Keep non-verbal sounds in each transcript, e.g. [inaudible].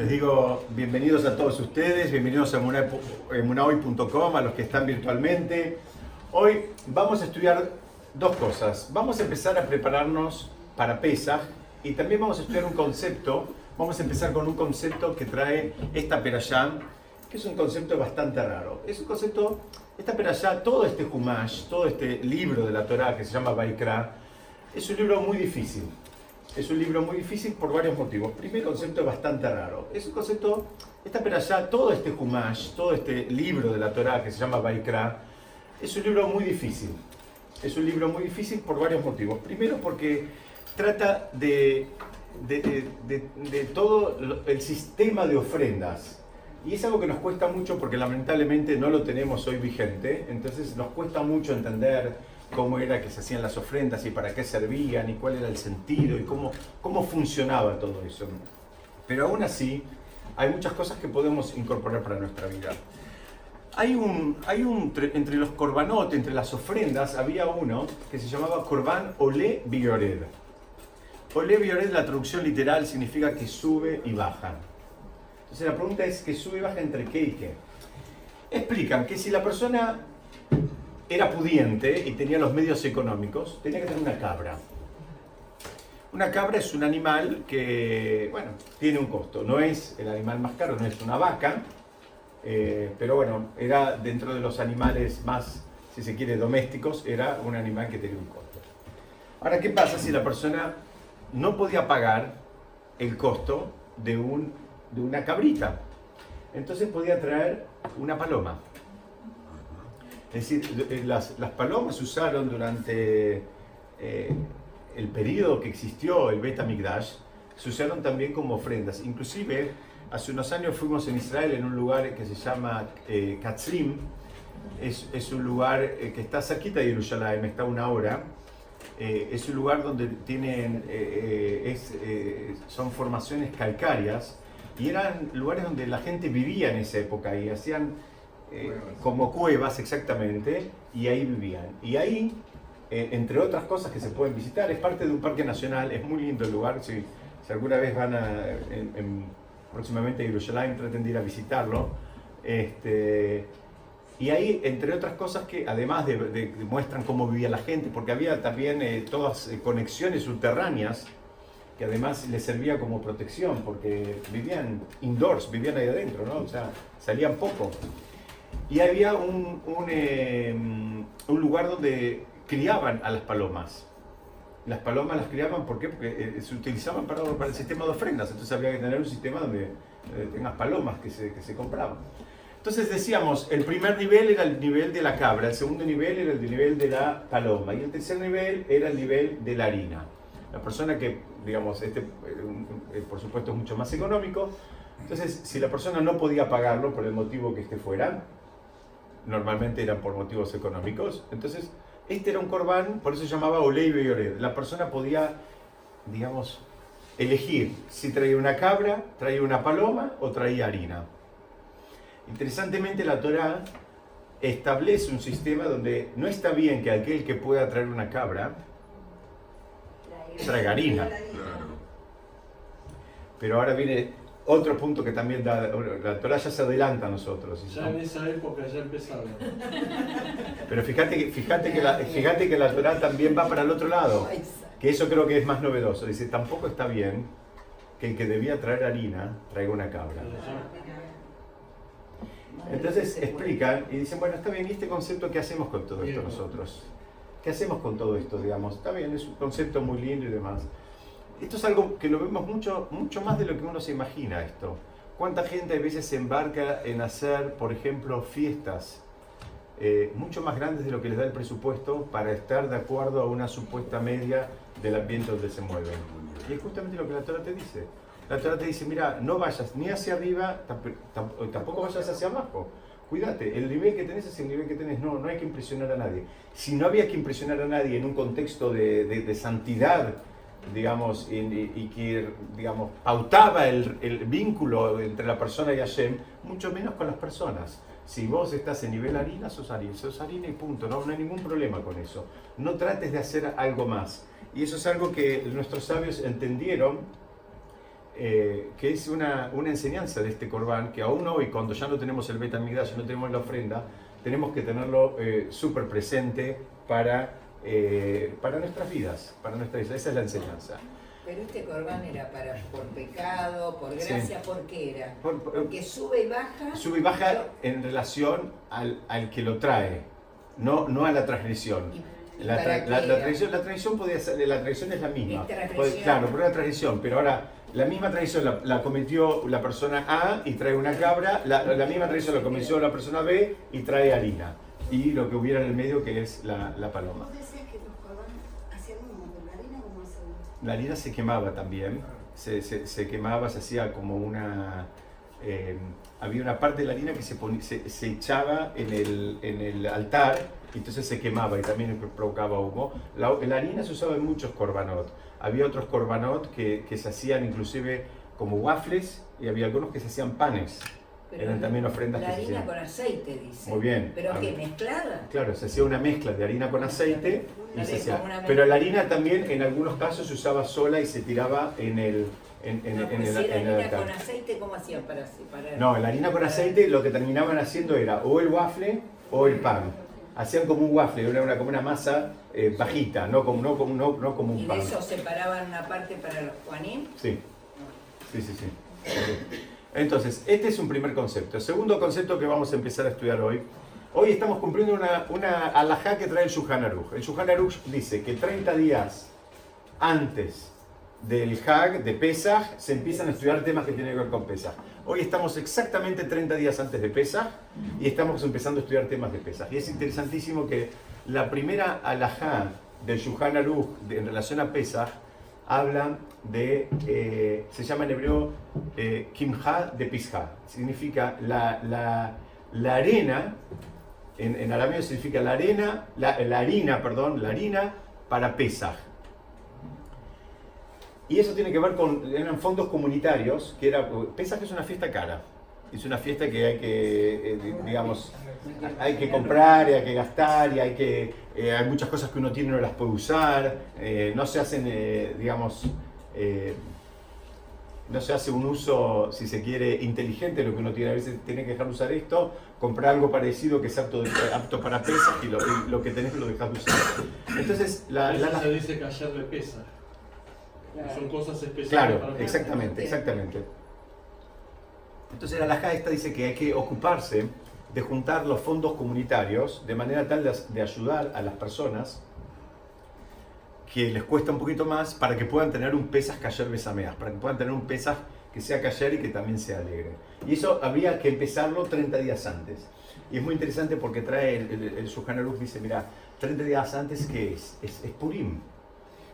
Les digo bienvenidos a todos ustedes, bienvenidos a emunahoy.com, a los que están virtualmente. Hoy vamos a estudiar dos cosas. Vamos a empezar a prepararnos para Pesach y también vamos a estudiar un concepto. Vamos a empezar con un concepto que trae esta perashá, que es un concepto bastante raro. Es un concepto, esta perashá, todo este Humash, todo este libro de la Torah que se llama Baikra, es un libro muy difícil. Es un libro muy difícil por varios motivos. Primer concepto bastante raro. Es un concepto, esta perashá, todo este Humash, todo este libro de la Torah que se llama Baikra, es un libro muy difícil. Es un libro muy difícil por varios motivos. Primero porque trata de, de, de, de todo el sistema de ofrendas. Y es algo que nos cuesta mucho porque lamentablemente no lo tenemos hoy vigente, entonces nos cuesta mucho entender cómo era que se hacían las ofrendas y para qué servían y cuál era el sentido y cómo, cómo funcionaba todo eso. Pero aún así, hay muchas cosas que podemos incorporar para nuestra vida. Hay un, hay un, entre los corbanot, entre las ofrendas, había uno que se llamaba Corban Ole Biored. Ole Biored, la traducción literal significa que sube y baja. Entonces la pregunta es que sube y baja entre qué y qué. Explican que si la persona era pudiente y tenía los medios económicos, tenía que tener una cabra. Una cabra es un animal que, bueno, tiene un costo. No es el animal más caro, no es una vaca, eh, pero bueno, era dentro de los animales más, si se quiere, domésticos, era un animal que tenía un costo. Ahora, ¿qué pasa si la persona no podía pagar el costo de, un, de una cabrita? Entonces podía traer una paloma. Es decir, eh, las, las palomas usaron durante eh, el periodo que existió el Beta Migdash, se usaron también como ofrendas. Inclusive, hace unos años fuimos en Israel en un lugar que se llama eh, Katzrim, es, un lugar eh, que está cerquita de Jerusalén, está a una hora. Es un lugar donde tienen, son formaciones calcáreas y eran lugares donde la gente vivía en esa época y hacían como cuevas exactamente y ahí vivían. Y ahí entre otras cosas que se pueden visitar, es parte de un parque nacional, es muy lindo el lugar, si, alguna vez van a, en, en, próximamente a Jerusalén, traten de ir a visitarlo. Este, y ahí, entre otras cosas que además de, muestran cómo vivía la gente, porque había también eh, todas eh, conexiones subterráneas, que además les servía como protección, porque vivían indoors, vivían ahí adentro, ¿no? O sea, salían poco. Y había un, un, eh, un lugar donde criaban a las palomas. Las palomas las criaban ¿por qué? porque eh, se utilizaban para, para, el sistema de ofrendas, entonces había que tener un sistema donde eh, tengas palomas que se, que se compraban. Entonces decíamos, el primer nivel era el nivel de la cabra, el segundo nivel era el nivel de la paloma y el tercer nivel era el nivel de la harina. La persona que, digamos, este eh, por supuesto es mucho más económico, entonces si la persona no podía pagarlo por el motivo que este fuera, normalmente eran por motivos económicos, entonces este era un corbán, por eso se llamaba Olei Yored. La persona podía, digamos, elegir si traía una cabra, traía una paloma o traía harina. Interesantemente, la Torah establece un sistema donde no está bien que aquel que pueda traer una cabra traiga harina. Pero ahora viene otro punto que también da, la Torah ya se adelanta a nosotros. Ya en esa época ya empezaba. Pero fíjate, fíjate, que la, fíjate que la Torah también va para el otro lado, que eso creo que es más novedoso. Dice, tampoco está bien que el que debía traer harina traiga una cabra. Entonces explican y dicen, bueno, está bien, ¿y este concepto qué hacemos con todo esto nosotros? ¿Qué hacemos con todo esto, digamos? Está bien, es un concepto muy lindo y demás. Esto es algo que lo vemos mucho, mucho más de lo que uno se imagina esto. ¿Cuánta gente a veces se embarca en hacer, por ejemplo, fiestas eh, mucho más grandes de lo que les da el presupuesto para estar de acuerdo a una supuesta media del ambiente donde se mueven? Y es justamente lo que la Torah te dice. La Torah te dice, mira, no vayas ni hacia arriba, tampoco vayas hacia abajo. Cuídate, el nivel que tenés es el nivel que tenés, no, no hay que impresionar a nadie. Si no había que impresionar a nadie en un contexto de, de, de santidad, digamos, y, y, que, digamos, pautaba el, el, vínculo entre la persona y Hashem, mucho menos con las personas. Si vos estás en nivel harina, sos harina, sos harina y punto, no, no hay ningún problema con eso. No trates de hacer algo más. Y eso es algo que nuestros sabios entendieron eh, que es una, una, enseñanza de este corbán, que aún hoy, cuando ya no tenemos el Betamigdash, ya no tenemos la ofrenda, tenemos que tenerlo eh, súper presente para, eh, para nuestras vidas, para nuestras vidas. Esa es la enseñanza. Pero este corbán era para por pecado, por gracia, ¿por qué era? Porque sube y baja. Sube y baja en relación al, al que lo trae, no, no a la transgresión. la, la, tradición, la tradición podía ser, la tradición es la misma. claro, por una tradición, pero ahora la misma tradición la, cometió la persona A y trae una cabra, la, misma tradición la cometió la persona B y trae harina. Y lo que hubiera en el medio que es la, paloma. La harina se quemaba también, se, se, quemaba, se hacía como una... Eh, había una parte de la harina que se, se, echaba en el, en el altar entonces se quemaba y también provocaba humo. La, la harina se usaba en muchos korbanot. Había otros korbanot que, que se hacían inclusive como waffles y había algunos que se hacían panes. Eran también ofrendas la que harina con aceite, dice. Muy bien. ¿Pero qué? ¿Mezclada? Claro, se hacía una mezcla de harina con aceite y se hacía. Pero la harina también en algunos casos se usaba sola y se tiraba en el. En, en, no, en, el, la harina con aceite, ¿cómo hacían para separar? No, la harina con aceite lo que terminaban haciendo era o el waffle o el pan. Hacían como un waffle, era una, como una masa eh, bajita, no como, no, como, no, no como un ¿Y pan. ¿Y eso separaban una parte para los juanín? Sí. Sí, sí, sí. Entonces, este es un primer concepto. El segundo concepto que vamos a empezar a estudiar hoy. Hoy estamos cumpliendo una, una alajá que trae el Shuhan Aruch. El Shuhan Aruch dice que 30 días antes del Hag, de Pesach, se empiezan a estudiar temas que tienen que ver con Pesach. Hoy estamos exactamente 30 días antes de Pesach y estamos empezando a estudiar temas de Pesach. Y es interesantísimo que la primera alajá del Shuhan Aruch en relación a Pesach habla eh, se llama en hebreo eh, Kimha de Pisha. Significa la, arena, en, arameo significa la arena, la, harina, perdón, la harina para Pesach. Y eso tiene que ver con, eran fondos comunitarios, que era, Pesach es una fiesta cara, es una fiesta que hay que, eh, digamos, hay que comprar y hay que gastar y hay que, eh, hay muchas cosas que uno tiene y no las puede usar, no se hacen, digamos, no se hace un uso, si se quiere, inteligente lo que uno tiene. A veces tiene que dejar de usar esto, comprar algo parecido que es apto, apto para pesas y lo, que tenés lo dejas de usar. Entonces, la, la, se dice que ayer de pesa. Son cosas especiales. Claro, exactamente, exactamente. Entonces la laja esta dice que hay que ocuparse de juntar los fondos comunitarios de manera tal de, ayudar a las personas que les cuesta un poquito más para que puedan tener un pesas cayer besameas, para que puedan tener un pesas que sea cayer y que también sea alegre. Y eso habría que empezarlo 30 días antes. Y es muy interesante porque trae el, el, el dice, mira, 30 días antes, ¿qué es? Es, es Purim.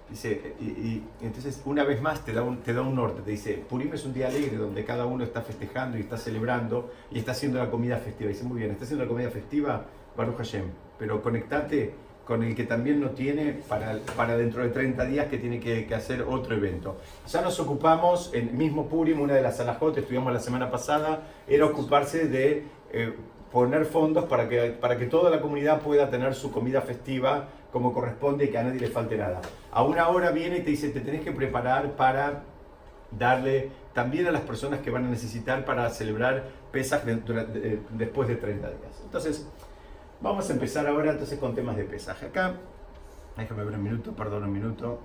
Dice, y, entonces una vez más te da, un, te da un norte, te dice, Purim es un día alegre donde cada uno está festejando y está celebrando y está haciendo la comida festiva. Dice, muy bien, está haciendo la comida festiva, Baruch Hashem, pero conectate con el que también no tiene para, para dentro de 30 días que tiene que, que, hacer otro evento. Ya nos ocupamos, el mismo Purim, una de las alajotes, estuvimos la semana pasada, era ocuparse de eh, poner fondos para que, para que toda la comunidad pueda tener su comida festiva como corresponde y que a nadie le falte nada. A una hora viene y te dice, te tenés que preparar para darle también a las personas que van a necesitar para celebrar pesas después de 30 días. Entonces, vamos a empezar ahora entonces con temas de pesaje. Acá, déjame ver un minuto, perdón un minuto.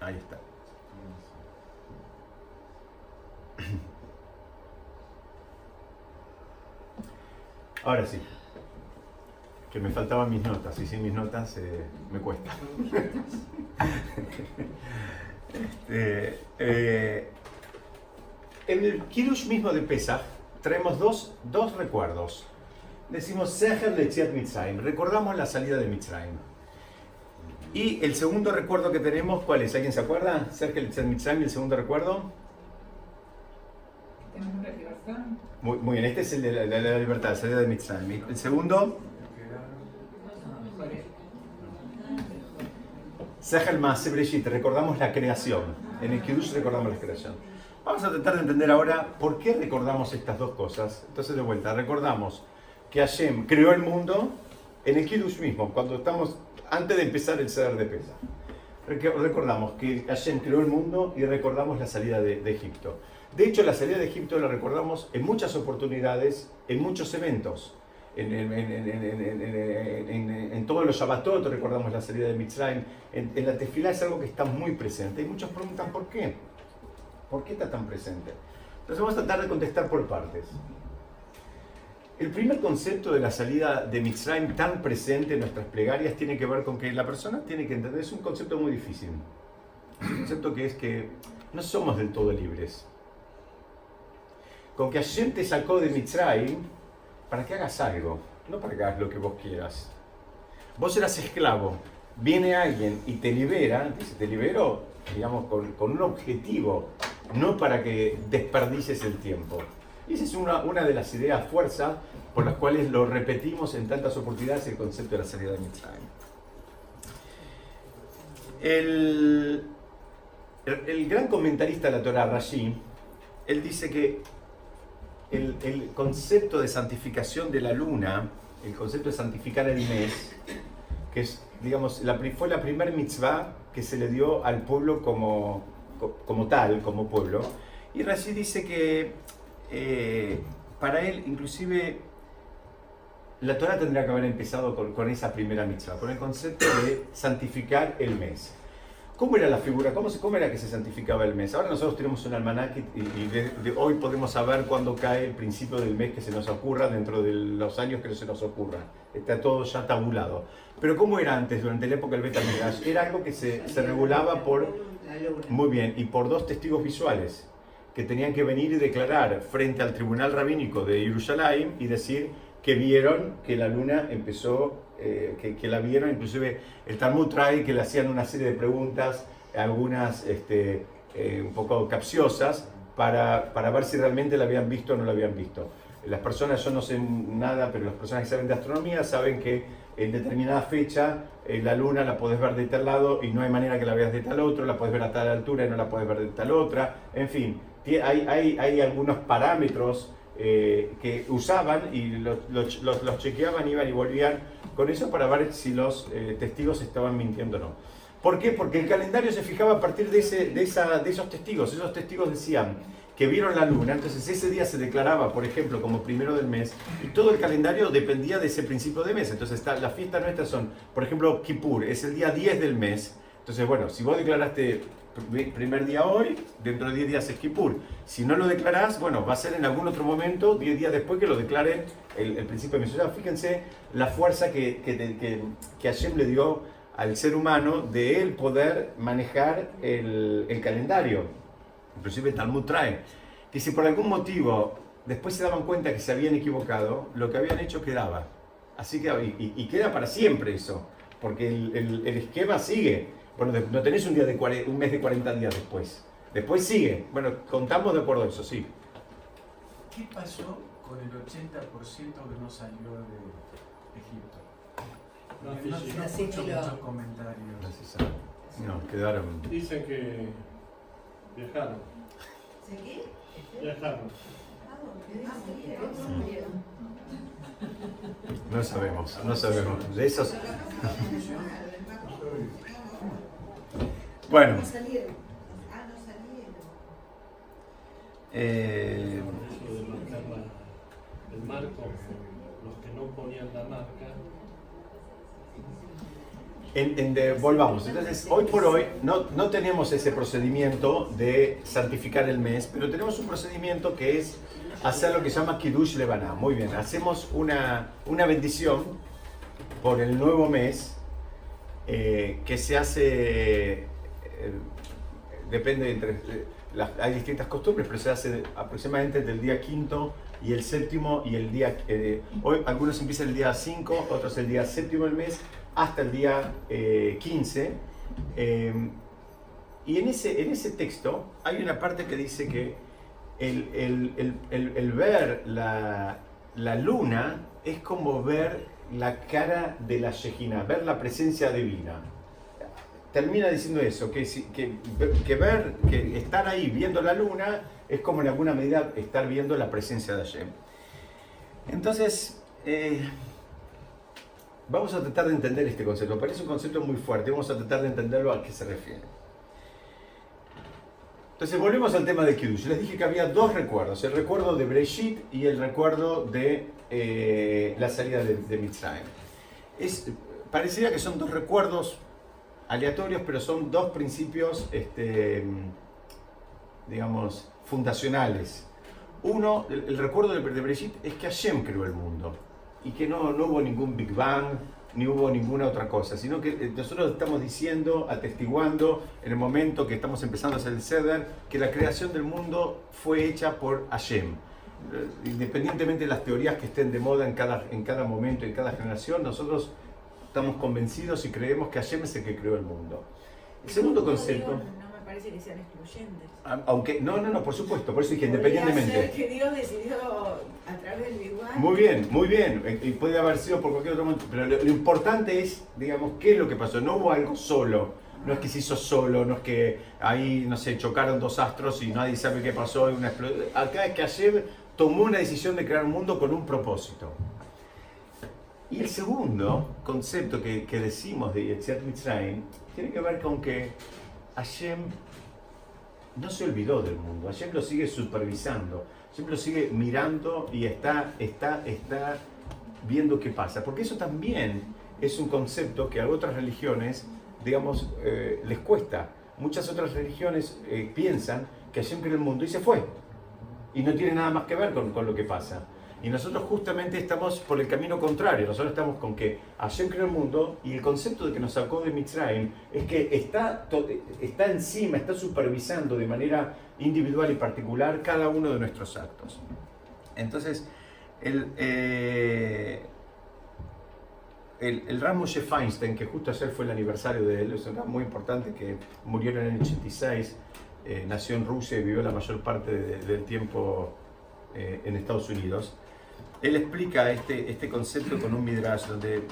Ahí está. [clears throat] Ahora sí, que me faltaban mis notas y sin mis notas eh, me cuesta. [laughs] este, eh, en el Kirush mismo de Pesach traemos dos, dos recuerdos. Decimos Seher Lechiat Mitzrayim, recordamos la salida de Mitzrayim. Y el segundo recuerdo que tenemos, ¿cuál es? ¿Alguien se acuerda? Seher Lechiat Mitzrayim, el segundo recuerdo. Muy, muy, bien, este es el de la, la, libertad, la salida de Mitzrayim. El segundo. Sahel Maase recordamos la creación. En el Kiddush recordamos la creación. Vamos a tratar de entender ahora por qué recordamos estas dos cosas. Entonces, de vuelta, recordamos que Hashem creó el mundo en el Kiddush mismo, cuando estamos antes de empezar el Seder de Pesa. Recordamos que Hashem creó el mundo y recordamos la salida de, Egipto. De hecho, la salida de Egipto la recordamos en muchas oportunidades, en muchos eventos. En, todos los Shabbatot recordamos la salida de Mitzrayim. En, la Tefilá es algo que está muy presente. Y muchos preguntan por qué. ¿Por qué está tan presente? Entonces vamos a tratar de contestar por partes. El primer concepto de la salida de Mitzrayim tan presente en nuestras plegarias tiene que ver con que la persona tiene que entender, es un concepto muy difícil. Un concepto que es que no somos del todo libres. Con que Hashem te sacó de Mitzrayim para que hagas algo, no para que hagas lo que vos quieras. Vos eras esclavo, viene alguien y te libera, dice, te liberó, digamos, con, con un objetivo, no para que desperdices el tiempo. Esa es una, una de las ideas fuerza por las cuales lo repetimos en tantas oportunidades el concepto de la salida de Mitzrayim. El, el, gran comentarista de la Torah, Rashi, él dice que el, el, concepto de santificación de la luna, el concepto de santificar el mes, que es, digamos, la, fue la primera mitzvah que se le dio al pueblo como, como tal, como pueblo. Y Rashi dice que eh, para él, inclusive, la Torah tendría que haber empezado con, esa primera mitzvah, con el concepto de santificar el mes. ¿Cómo era la figura? ¿Cómo, ¿Cómo era que se santificaba el mes? Ahora nosotros tenemos un almanaque y, de, hoy podemos saber cuándo cae el principio del mes que se nos ocurra dentro de los años que se nos ocurra. Está todo ya tabulado. Pero ¿cómo era antes, durante la época del Beta Era algo que se, se regulaba por... Muy bien, y por dos testigos visuales que tenían que venir y declarar frente al tribunal rabínico de Jerusalén y decir que vieron que la luna empezó, eh, que, la vieron, inclusive el Talmud trae que le hacían una serie de preguntas, algunas este, eh, un poco capciosas, para, para, ver si realmente la habían visto o no la habían visto. Las personas, yo no sé nada, pero las personas que saben de astronomía saben que en determinada fecha la luna la podés ver de tal lado y no hay manera que la veas de tal otro, la podés ver a tal altura y no la podés ver de tal otra, en fin, hay, hay, hay algunos parámetros eh, que usaban y los, los, los, chequeaban, iban y volvían con eso para ver si los eh, testigos estaban mintiendo o no. ¿Por qué? Porque el calendario se fijaba a partir de, ese, de, esa, de esos testigos. Esos testigos decían que vieron la luna, entonces ese día se declaraba, por ejemplo, como primero del mes, y todo el calendario dependía de ese principio de mes. Entonces las fiestas nuestras son, por ejemplo, Kippur, es el día 10 del mes. Entonces, bueno, si vos declaraste primer día hoy, dentro de 10 días es Kippur. Si no lo declarás, bueno, va a ser en algún otro momento, 10 días después que lo declare el, principio de mes. fíjense la fuerza que, que, que, que Hashem le dio al ser humano de él poder manejar el calendario. Inclusive Talmud trae que si por algún motivo después se daban cuenta que se habían equivocado, lo que habían hecho quedaba. Así que, y, y queda para siempre eso, porque el, el, el esquema sigue. Bueno, no tenés un, día de un mes de 40 días después. Después sigue. Bueno, contamos de acuerdo a eso, sí. ¿Qué pasó con el 80% que no salió de Egipto? No, no, no muchos comentarios. No, quedaron. Dicen que viajaron. qué? Viajaron. No sabemos, no sabemos. De esos. Bueno. No salieron. Ah, no salieron. Eh, el marco, los que no ponían la marca. En, en de, volvamos, entonces hoy por hoy no, no tenemos ese procedimiento de santificar el mes, pero tenemos un procedimiento que es hacer lo que se llama Kiddush Levaná. Muy bien, hacemos una, una bendición por el nuevo mes eh, que se hace depende entre hay distintas costumbres, pero se hace aproximadamente del día quinto y el séptimo y el día eh, hoy algunos empiezan el día 5, otros el día séptimo del mes hasta el día 15 eh, em, y en ese, en ese texto hay una parte que dice que el, el, el, el ver la, la, luna es como ver la cara de la Shejina, ver la presencia divina termina diciendo eso, que, que, que, ver, que estar ahí viendo la luna es como en alguna medida estar viendo la presencia de Hashem. Entonces, eh, Vamos a tratar de entender este concepto. Parece un concepto muy fuerte. Vamos a tratar de entenderlo a qué se refiere. Entonces volvemos al tema de Kiddush. Les dije que había dos recuerdos. El recuerdo de Breshit y el recuerdo de eh, la salida de, de Mitzrayim. Es, parecería que son dos recuerdos aleatorios, pero son dos principios, este, digamos, fundacionales. Uno, el, recuerdo de, de Breshit es que Hashem creó el mundo y que no, no hubo ningún Big Bang, ni hubo ninguna otra cosa, sino que eh, nosotros estamos diciendo, atestiguando en el momento que estamos empezando a hacer el Seder, que la creación del mundo fue hecha por Hashem. Eh, independientemente de las teorías que estén de moda en cada, en cada momento, en cada generación, nosotros estamos convencidos y creemos que Hashem es el que creó el mundo. El segundo concepto parece que sean excluyentes. Aunque, no, no, no, por supuesto, por eso dije independientemente. que Dios decidió a través del igual. Muy bien, muy bien. Y puede haber sido por cualquier otro momento. Pero lo, importante es, digamos, qué es lo que pasó. No hubo algo solo. No es que se hizo solo, no es que ahí, no sé, chocaron dos astros y nadie sabe qué pasó. Una Acá es que ayer tomó una decisión de crear un mundo con un propósito. Y el segundo concepto que, que decimos de Yetziat Mitzrayim tiene que ver con que Hashem no se olvidó del mundo, Hashem lo sigue supervisando, Hashem lo sigue mirando y está, está, está viendo qué pasa. Porque eso también es un concepto que a otras religiones, digamos, eh, les cuesta. Muchas otras religiones eh, piensan que Hashem creó el mundo y se fue. Y no tiene nada más que ver con, con lo que pasa. Y nosotros justamente estamos por el camino contrario. Nosotros estamos con que Hashem creó el mundo y el concepto de que nos sacó de Mitzrayim es que está, está encima, está supervisando de manera individual y particular cada uno de nuestros actos. Entonces, el, eh, el, el Feinstein, que justo ayer fue el aniversario de él, es un muy importante que murió en el 86, eh, nació en Rusia y vivió la mayor parte del tiempo eh, en Estados Unidos él explica este, este concepto con un midrash donde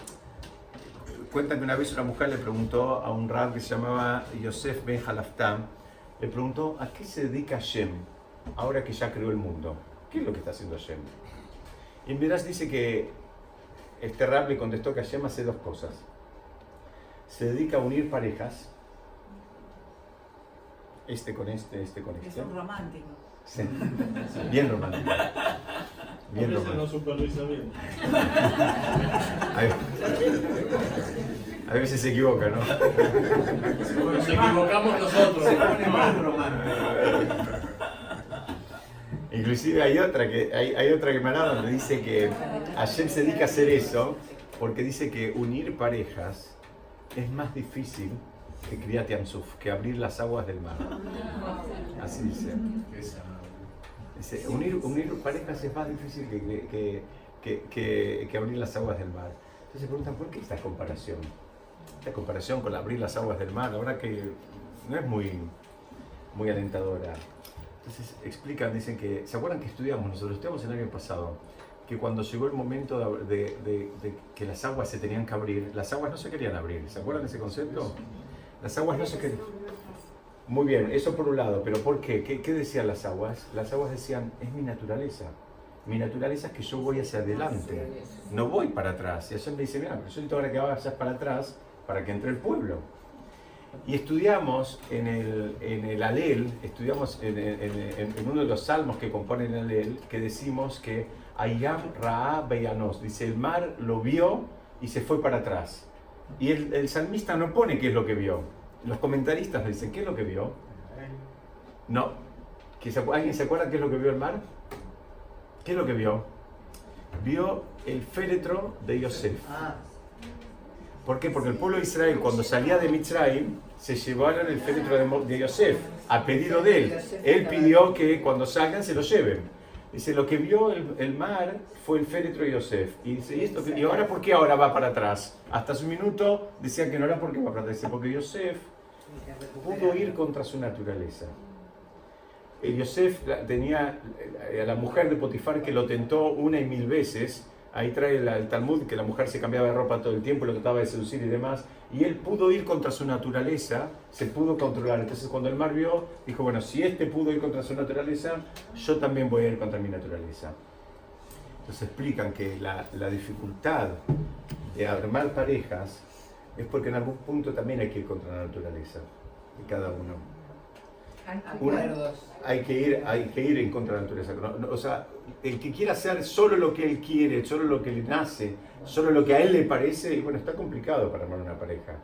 cuenta que una vez una mujer le preguntó a un rab que se llamaba Yosef Ben Halaftam, le preguntó a qué se dedica Hashem ahora que ya creó el mundo. ¿Qué es lo que está haciendo Hashem? Y midrash dice que este rab le contestó que Hashem hace dos cosas. Se dedica a unir parejas, este con este, este con este. Es un romántico. Sí. Bien romántico. [laughs] Bien a veces no supervisa bien. A veces se equivoca, ¿no? Nos equivocamos nosotros. Se pone más romántico. Inclusive hay otra que hay, hay otra que me donde dice que ayer se dedica a hacer eso porque dice que unir parejas es más difícil que que abrir las aguas del mar. Así dice unir, unir parejas es más difícil que, que, que, abrir las aguas del mar. Entonces se preguntan, ¿por qué esta comparación? Esta comparación con abrir las aguas del mar, ahora que no es muy, muy alentadora. Entonces explican, dicen que, ¿se acuerdan que estudiamos nosotros? Estudiamos el año pasado, que cuando llegó el momento de, de, de, que las aguas se tenían que abrir, las aguas no se querían abrir. ¿Se acuerdan de ese concepto? Las aguas no se querían muy bien, eso por un lado, pero ¿por qué? qué? decían las aguas? Las aguas decían, es mi naturaleza. Mi naturaleza es que yo voy hacia adelante, no voy para atrás. Y ayer me dice, mira, pero yo ahora que vayas para atrás para que entre el pueblo. Y estudiamos en el, en el Alel, estudiamos en, en, uno de los salmos que componen el Alel, que decimos que Ayam Ra Beyanos, dice, el mar lo vio y se fue para atrás. Y el, salmista no pone qué es lo que vio, los comentaristas dicen, ¿qué es lo que vio? No. ¿Alguien se acuerda qué es lo que vio el mar? ¿Qué es lo que vio? Vio el féretro de Yosef. ¿Por qué? Porque el pueblo de Israel cuando salía de Mitzrayim se llevaron el féretro de Yosef a pedido de él. Él pidió que cuando salgan se lo lleven. Dice, lo que vio el, mar fue el féretro de Yosef. Y dice, ¿y, esto, ¿y ahora por qué ahora va para atrás? Hasta su minuto decían que no era porque va para atrás. Dice, porque Yosef pudo ir contra su naturaleza. El Yosef tenía a la mujer de Potifar que lo tentó una y mil veces. Ahí trae el Talmud que la mujer se cambiaba de ropa todo el tiempo, lo trataba de seducir y demás. Y él pudo ir contra su naturaleza, se pudo controlar. Entonces cuando el mar vio, dijo, bueno, si este pudo ir contra su naturaleza, yo también voy a ir contra mi naturaleza. Entonces explican que la, la dificultad de armar parejas es porque en algún punto también hay que ir contra la naturaleza de cada uno. Hay que ir, hay que ir en contra de la naturaleza. O sea, el que quiera hacer solo lo que él quiere, solo lo que le nace, solo lo que a él le parece, y bueno, está complicado para armar una pareja.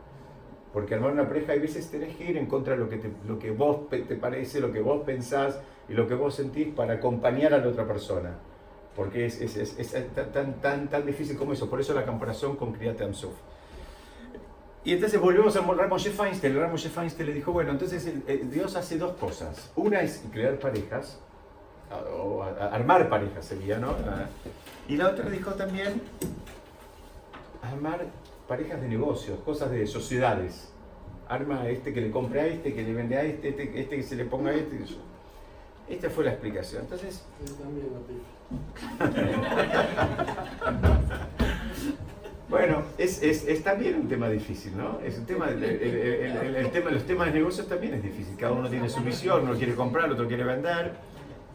Porque armar una pareja hay veces tenés que ir en contra de lo que, te, lo que vos te parece, lo que vos pensás y lo que vos sentís para acompañar a la otra persona. Porque es, es, es, tan, tan, tan difícil como eso. Por eso la comparación con Kriyat Amsuf. Y entonces volvemos a Ramoshe Feinstein. Ramoshe Feinstein le dijo, bueno, entonces Dios hace dos cosas. Una es crear parejas, o armar parejas sería, ¿no? Y la otra dijo también armar parejas de negocios, cosas de sociedades. Arma a este que le compre a este, que le vende a este, este, este que se le ponga a este. Esta fue la explicación. Entonces. [laughs] bueno, es, es, es, también un tema difícil, ¿no? Es un tema, el, el, tema, los temas de negocios también es difícil. Cada uno tiene su visión, uno quiere comprar, otro quiere vender.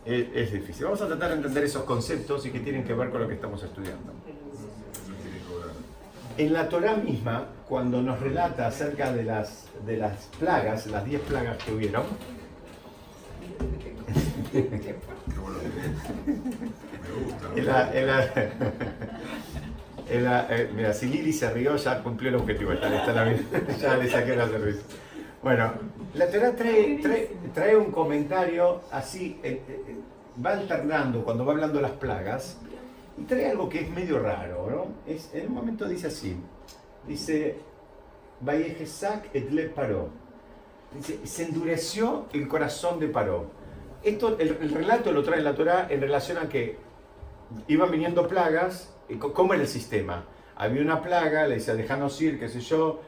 Es, es difícil. Vamos a tratar de entender esos conceptos y que tienen que ver con lo que estamos estudiando. En la Torah misma, cuando nos relata acerca de las, de las plagas, las 10 plagas que hubieron, [laughs] mira, si Lili se rió, ya cumplió el objetivo. ya le [laughs] saqué la cerveza. Bueno, la Torah trae, trae, un comentario así, eh, eh, va alternando cuando va hablando las plagas y trae algo que es medio raro, ¿no? Es, en un momento dice así, dice, Vayejesak et le paró. Dice, se endureció el corazón de Paró. Esto, el, relato lo trae la Torah en relación a que iban viniendo plagas, ¿cómo era el sistema? Había una plaga, le decía, déjanos ir, qué sé yo,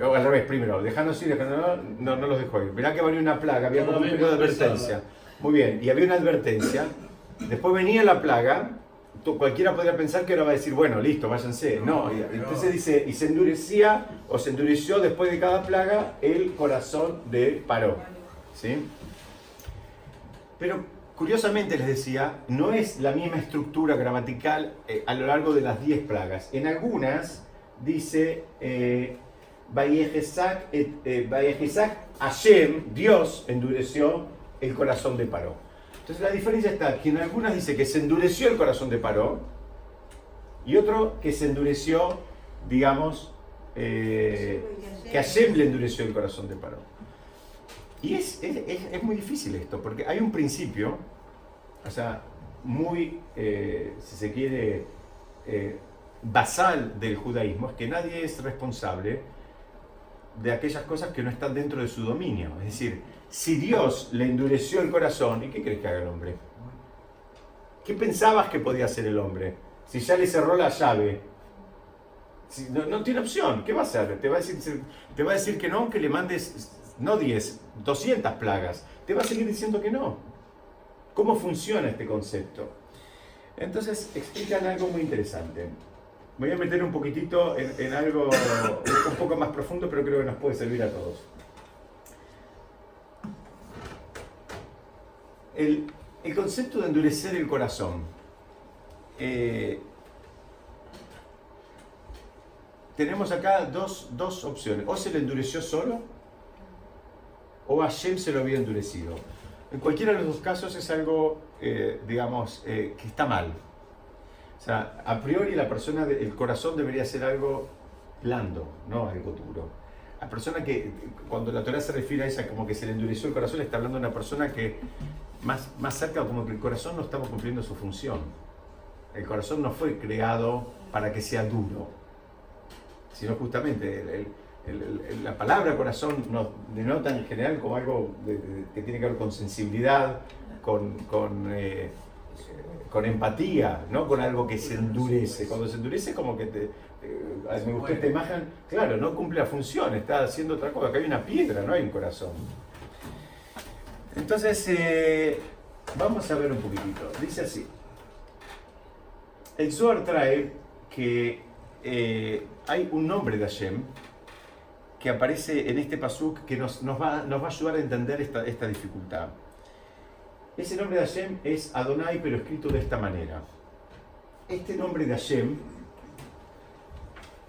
o al revés, primero, déjanos ir, no, no, no los dejó ir. Mirá que venía una plaga, había como un periodo de advertencia. Muy bien, y había una advertencia. Después venía la plaga, cualquiera podría pensar que ahora va a decir, bueno, listo, váyanse. No, entonces dice, y se endurecía o se endureció después de cada plaga el corazón de Paró. ¿Sí? Pero curiosamente les decía, no es la misma estructura gramatical eh, a lo largo de las 10 plagas. En algunas dice, eh, eh Hashem, Dios, endureció el corazón de Paró. Entonces la diferencia está que en algunas dice que se endureció el corazón de Paró y otro que se endureció, digamos, eh, que Hashem le endureció el corazón de Paró. Y es, es, muy difícil esto, porque hay un principio, o sea, muy, eh, si se quiere, eh, basal del judaísmo, es que nadie es responsable de aquellas cosas que no están dentro de su dominio. Es decir, si Dios le endureció el corazón, ¿y qué crees que haga el hombre? ¿Qué pensabas que podía hacer el hombre? Si ya le cerró la llave, no, tiene opción, ¿qué va a hacer? Te va a decir, te va a decir que no, que le mandes, no 10, 200 plagas. Te va a seguir diciendo que no. ¿Cómo funciona este concepto? Entonces explican algo muy interesante. voy a meter un poquitito en, algo un poco más profundo, pero creo que nos puede servir a todos. el, concepto de endurecer el corazón. Eh, tenemos acá dos, opciones. O se le endureció solo, o Hashem se lo había endurecido. En cualquiera de los dos casos es algo, eh, digamos, eh, que está mal. O sea, a priori la persona, el corazón debería ser algo blando, no algo duro. La persona que, cuando la Torah se refiere a esa como que se le endureció el corazón, está hablando de una persona que más, más cerca como que el corazón no estaba cumpliendo su función. El corazón no fue creado para que sea duro, sino justamente la palabra corazón nos denota en general como algo que tiene que ver con sensibilidad, con, con, eh, con, empatía, no con algo que se endurece. Cuando se endurece como que te, eh, me gustó esta imagen, claro, no cumple la función, está haciendo otra cosa, que hay una piedra, no hay un corazón. Entonces, eh, vamos a ver un poquitito. Dice así. El Zohar trae que eh, hay un nombre de Hashem que aparece en este pasuk que nos, va, nos va, a ayudar a entender esta, esta dificultad. Ese nombre de Hashem es Adonai, pero escrito de esta manera. este nombre de Hashem,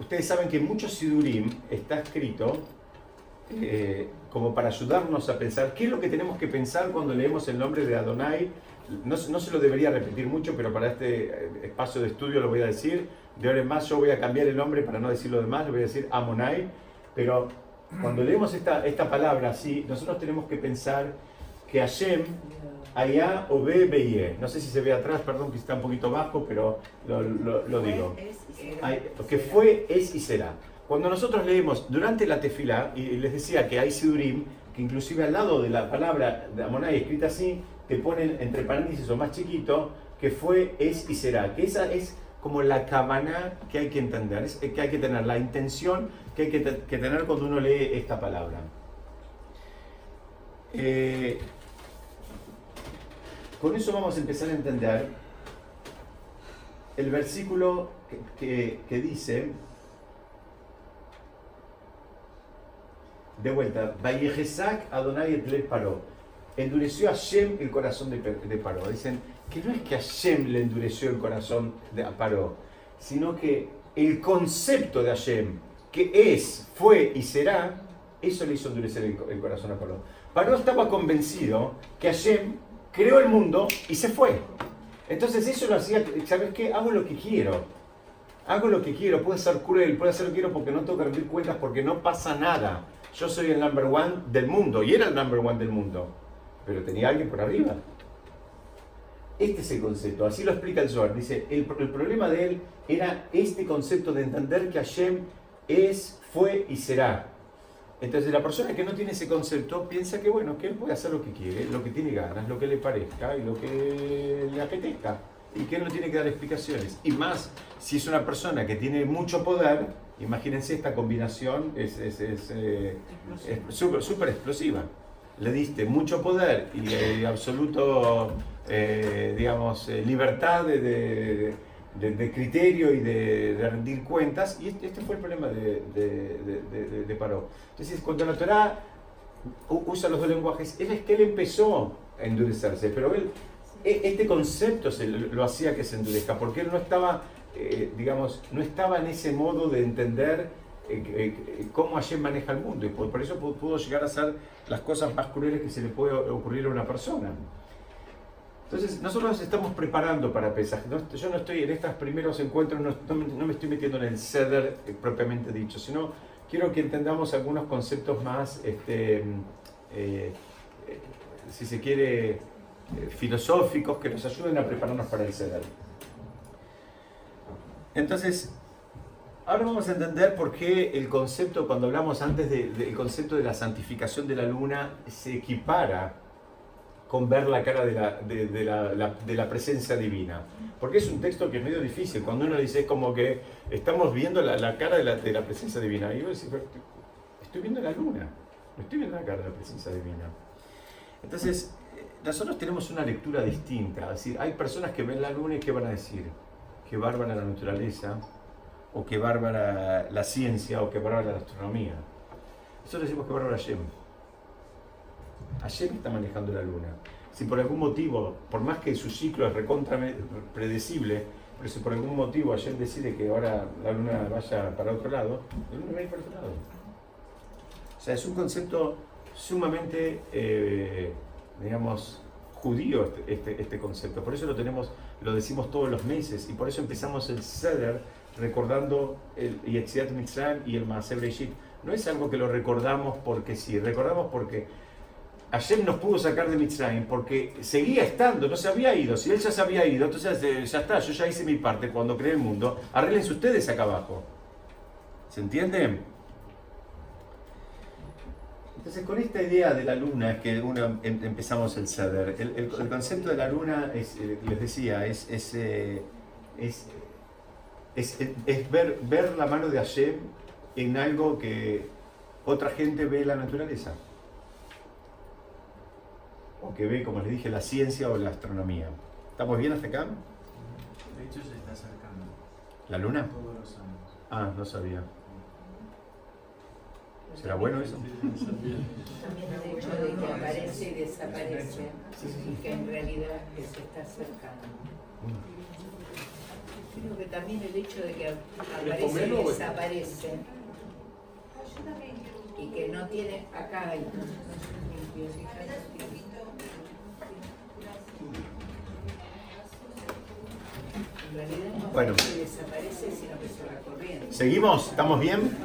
ustedes saben que en muchos Sidurim está escrito eh, como para ayudarnos a pensar qué es lo que tenemos que pensar cuando leemos el nombre de Adonai. No, no se lo debería repetir mucho, pero para este eh, espacio de estudio lo voy a decir. De ahora en más yo voy a cambiar el nombre para no decir lo demás, lo voy a decir Amonai. Pero cuando leemos esta, esta palabra así, nosotros tenemos que pensar que Hashem, Allá o B, B, No sé si se ve atrás, perdón que está un poquito bajo, pero lo, lo, digo. Lo que fue, es y será. Cuando nosotros leemos durante la tefila, y les decía que hay sidurim, que inclusive al lado de la palabra de Amonai escrita así, te ponen entre paréntesis o más chiquito, que fue, es y será. Que esa es como la cabana que hay que entender, es, que hay que tener, la intención que hay que, tener cuando uno lee esta palabra. Eh, con eso vamos a empezar a entender el versículo que, dice, de vuelta, Vallejesac Adonai paró. Endureció a Shem el corazón de, de Paró. Dicen que no es que Hashem le endureció el corazón de Paró, sino que el concepto de Hashem, que es, fue y será, eso le hizo endurecer el, corazón a Paró. Paró estaba convencido que Hashem creó el mundo y se fue. Entonces eso lo hacía, ¿sabes qué? Hago lo que quiero. Hago lo que quiero, puede ser cruel, puede ser lo que quiero porque no tengo que rendir cuentas, porque no pasa nada. Yo soy el number one del mundo y era el number one del mundo, pero tenía alguien por arriba. Este es el concepto, así lo explica el Zohar. Dice, el, el problema de él era este concepto de entender que Hashem es, fue y será. Entonces la persona que no tiene ese concepto piensa que bueno, que él puede hacer lo que quiere, lo que tiene ganas, lo que le parezca y lo que le apetezca. Y que él no tiene que dar explicaciones. Y más, si es una persona que tiene mucho poder, imagínense esta combinación, es súper es, eh, explosiva. Le diste mucho poder y eh, absoluto, eh, digamos, libertad de de, criterio y de, rendir cuentas, y este, este fue el problema de, de, Paró. Entonces, cuando la Torah usa los dos lenguajes, él es que él empezó a endurecerse, pero él, e, este concepto se, lo hacía que se endurezca, porque él no estaba, eh, digamos, no estaba en ese modo de entender eh, eh, cómo Hashem maneja el mundo, y por, por eso pudo llegar a hacer las cosas más crueles que se le puede ocurrir a una persona. Entonces, nosotros estamos preparando para Pesaj. yo no estoy en estos primeros encuentros, no, me estoy metiendo en el ceder eh, propiamente dicho, sino quiero que entendamos algunos conceptos más, este, eh, eh, si se quiere, filosóficos que nos ayuden a prepararnos para el ceder. Entonces, ahora vamos a entender por qué el concepto, cuando hablamos antes del concepto de la santificación de la luna, se equipara con ver la cara de la, de, la, de la, presencia divina. Porque es un texto que es medio difícil. Cuando uno dice es como que estamos viendo la, cara de la, presencia divina. Y yo estoy viendo la luna, no estoy viendo la cara de la presencia divina. Entonces, nosotros tenemos una lectura distinta. Es decir, hay personas que ven la luna y ¿qué van a decir? Que bárbara la naturaleza, o que bárbara la ciencia, o que bárbara la astronomía. Nosotros decimos que bárbara Shem. Ayer está manejando la luna. Si por algún motivo, por más que su ciclo es recontra predecible, pero si por algún motivo ayer decide que ahora la luna vaya para otro lado, la luna va a ir para otro lado. O sea, es un concepto sumamente, eh, digamos, judío este, este, este, concepto. Por eso lo tenemos, lo decimos todos los meses y por eso empezamos el Seder recordando el Yetziat Mitzrayim y el Maaser. No es algo que lo recordamos porque sí, recordamos porque Ayer nos pudo sacar de Mitzrayim porque seguía estando, no se había ido. Si él ya se había ido, entonces eh, ya está, yo ya hice mi parte cuando creé el mundo. Arréglense ustedes acá abajo. ¿Se entiende? Entonces, con esta idea de la luna es que uno, em, empezamos el ceder. El, concepto de la luna, es, eh, les decía, eh, es, ver, ver la mano de Hashem en algo que otra gente ve en la naturaleza o que ve, como les dije, la ciencia o la astronomía. ¿Estamos bien hasta acá? De hecho, se está acercando. ¿La luna? Todos los años. Ah, no sabía. ¿Será bueno eso? También el hecho de que aparece y desaparece, y que en realidad se está acercando. Creo que también el hecho de que aparece y desaparece y que no tiene acá hay bueno. ¿Seguimos? ¿Estamos bien?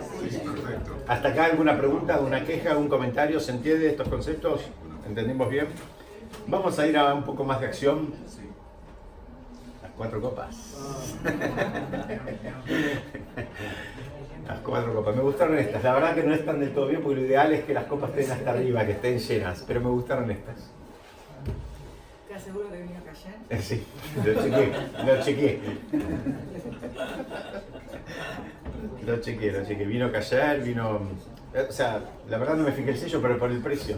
¿Hasta acá alguna pregunta, alguna queja, algún comentario? ¿Se entiende estos conceptos? ¿Entendimos bien? Vamos a ir a un poco más de acción. Las cuatro copas. [laughs] Las cuatro copas. Me gustaron estas. La verdad que no están del todo bien porque lo ideal es que las copas estén hasta arriba, que estén llenas. Pero me gustaron estas. ¿Estás seguro que vino a callar? Eh, sí, lo chequeé. Lo chequeé. Lo chequeé, lo chequeé. Vino a callar, vino. O sea, la verdad no me fijé el sello, pero por el precio.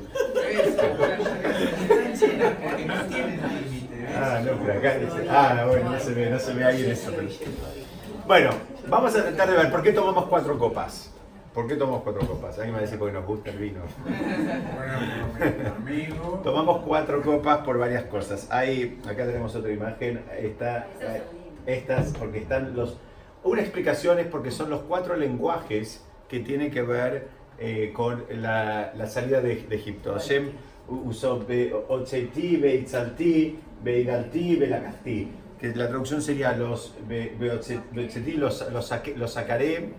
Ah, no, pero acá dice. Ah, bueno, no se ve, no se ve ahí en eso. Bueno, vamos a tratar de ver por qué tomamos cuatro copas. ¿Por qué tomamos cuatro copas? Alguien me va a decir porque nos gusta el vino. tomamos cuatro copas por varias cosas. Hay, acá tenemos otra imagen. Está, eh, estas, porque están los. Una explicación es porque son los cuatro lenguajes que tienen que ver eh, con la, la, salida de, de Egipto. Hashem usó Ocheiti, Beitzalti, Beigalti, Belakasti que la traducción sería los los, los, los sacaré,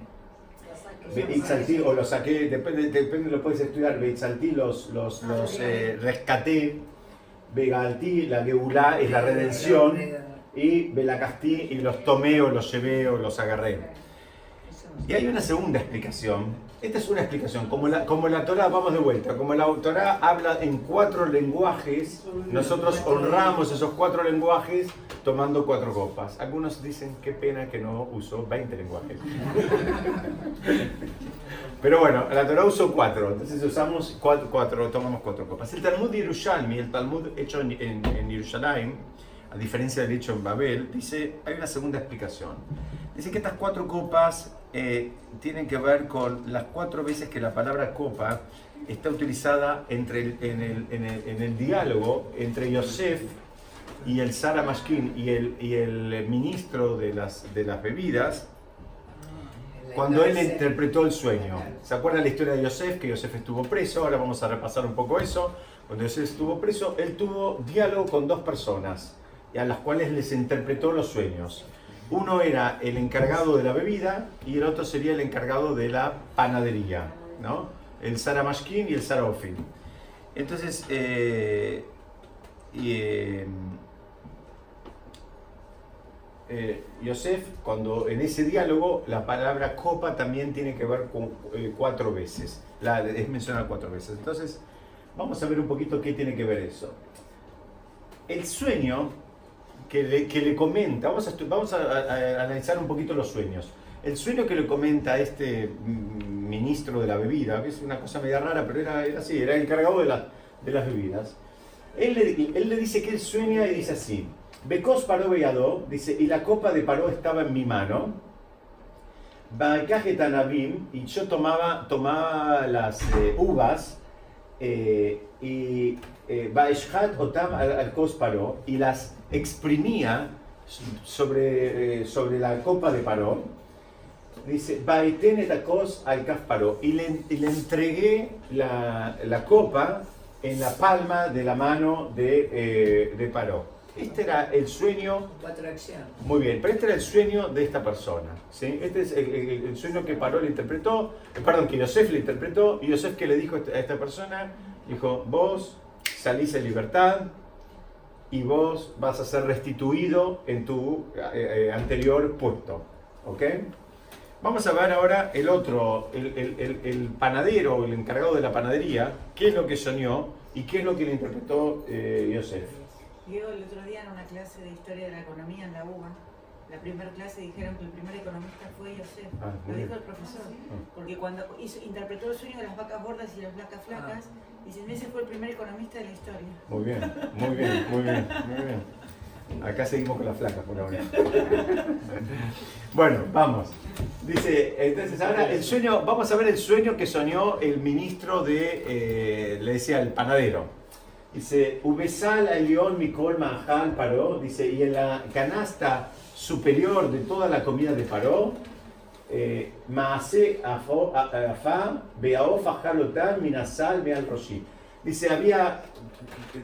o los saqué, depende, depende lo puedes estudiar, Beitzalti los, los, los eh, rescaté, Begalti, la Geulá es la redención, y Belacastí y los tomé o los llevé o los agarré. Y hay una segunda explicación esta es una explicación. Como la, como la Torah, vamos de vuelta, como la Torah habla en cuatro lenguajes, nosotros honramos esos cuatro lenguajes tomando cuatro copas. Algunos dicen, qué pena que no usó 20 lenguajes. [laughs] Pero bueno, la Torah usó cuatro, entonces usamos cuatro, tomamos cuatro copas. El Talmud de Yerushalmi, el Talmud hecho en, en, en Yerushalayim, a diferencia del hecho en Babel, dice, hay una segunda explicación. Dice que estas cuatro copas eh, tienen que ver con las cuatro veces que la palabra copa está utilizada entre en, el, en, el, diálogo entre Yosef y el Sara Mashkin y el, y el ministro de las, de las bebidas, cuando él interpretó el sueño. ¿Se acuerdan la historia de Yosef? Que Yosef estuvo preso, ahora vamos a repasar un poco eso. Cuando Yosef estuvo preso, él tuvo diálogo con dos personas, a las cuales les interpretó los sueños. Uno era el encargado de la bebida y el otro sería el encargado de la panadería, ¿no? El Sara Mashkin y el Sara Ofin. Entonces, eh, eh, eh, Yosef, cuando en ese diálogo la palabra copa también tiene que ver con cuatro veces, la, es mencionada cuatro veces. Entonces, vamos a ver un poquito qué tiene que ver eso. El sueño que le, que le comenta, vamos, a, vamos a, analizar un poquito los sueños. El sueño que le comenta a este ministro de la bebida, que es una cosa media rara, pero era, era así, era encargado de, la, de las bebidas, él le, él le dice que él sueña y dice así, Becos paró Beyado, dice, y la copa de paró estaba en mi mano, Tanabim, y yo tomaba, tomaba las eh, uvas, eh, y eh, Otam al Paró, y las exprimía sobre, eh, sobre la copa de Paró, dice, Baitenetacos al Paró, y le, y le entregué la, la, copa en la palma de la mano de, eh, de Paró. Este era el sueño. Muy bien, pero este era el sueño de esta persona. ¿sí? Este es el, sueño que Paró le interpretó, eh, perdón, que Yosef le interpretó, y Yosef que le dijo a esta persona, dijo, vos salís en libertad, y vos vas a ser restituido en tu eh, eh, anterior puesto. ¿Ok? Vamos a ver ahora el otro, el, el, el, panadero, el encargado de la panadería, qué es lo que soñó y qué es lo que le interpretó eh, Yosef. Yo el otro día en una clase de historia de la economía en la UBA, la primera clase dijeron que el primer economista fue Yosef. Ah, lo dijo el profesor. Ah. Porque cuando interpretó el sueño de las vacas gordas y las vacas flacas, ah. Dicen, ese fue el primer economista de la historia. Muy bien, muy bien, muy bien, muy bien. Acá seguimos con las flacas por ahora. Bueno, vamos. Dice, entonces ahora el sueño, vamos a ver el sueño que soñó el ministro de, eh, le decía, el panadero. Dice, Ubesal León Mikol Mahal Paró, dice, y en la canasta superior de toda la comida de Paró, Dice, había,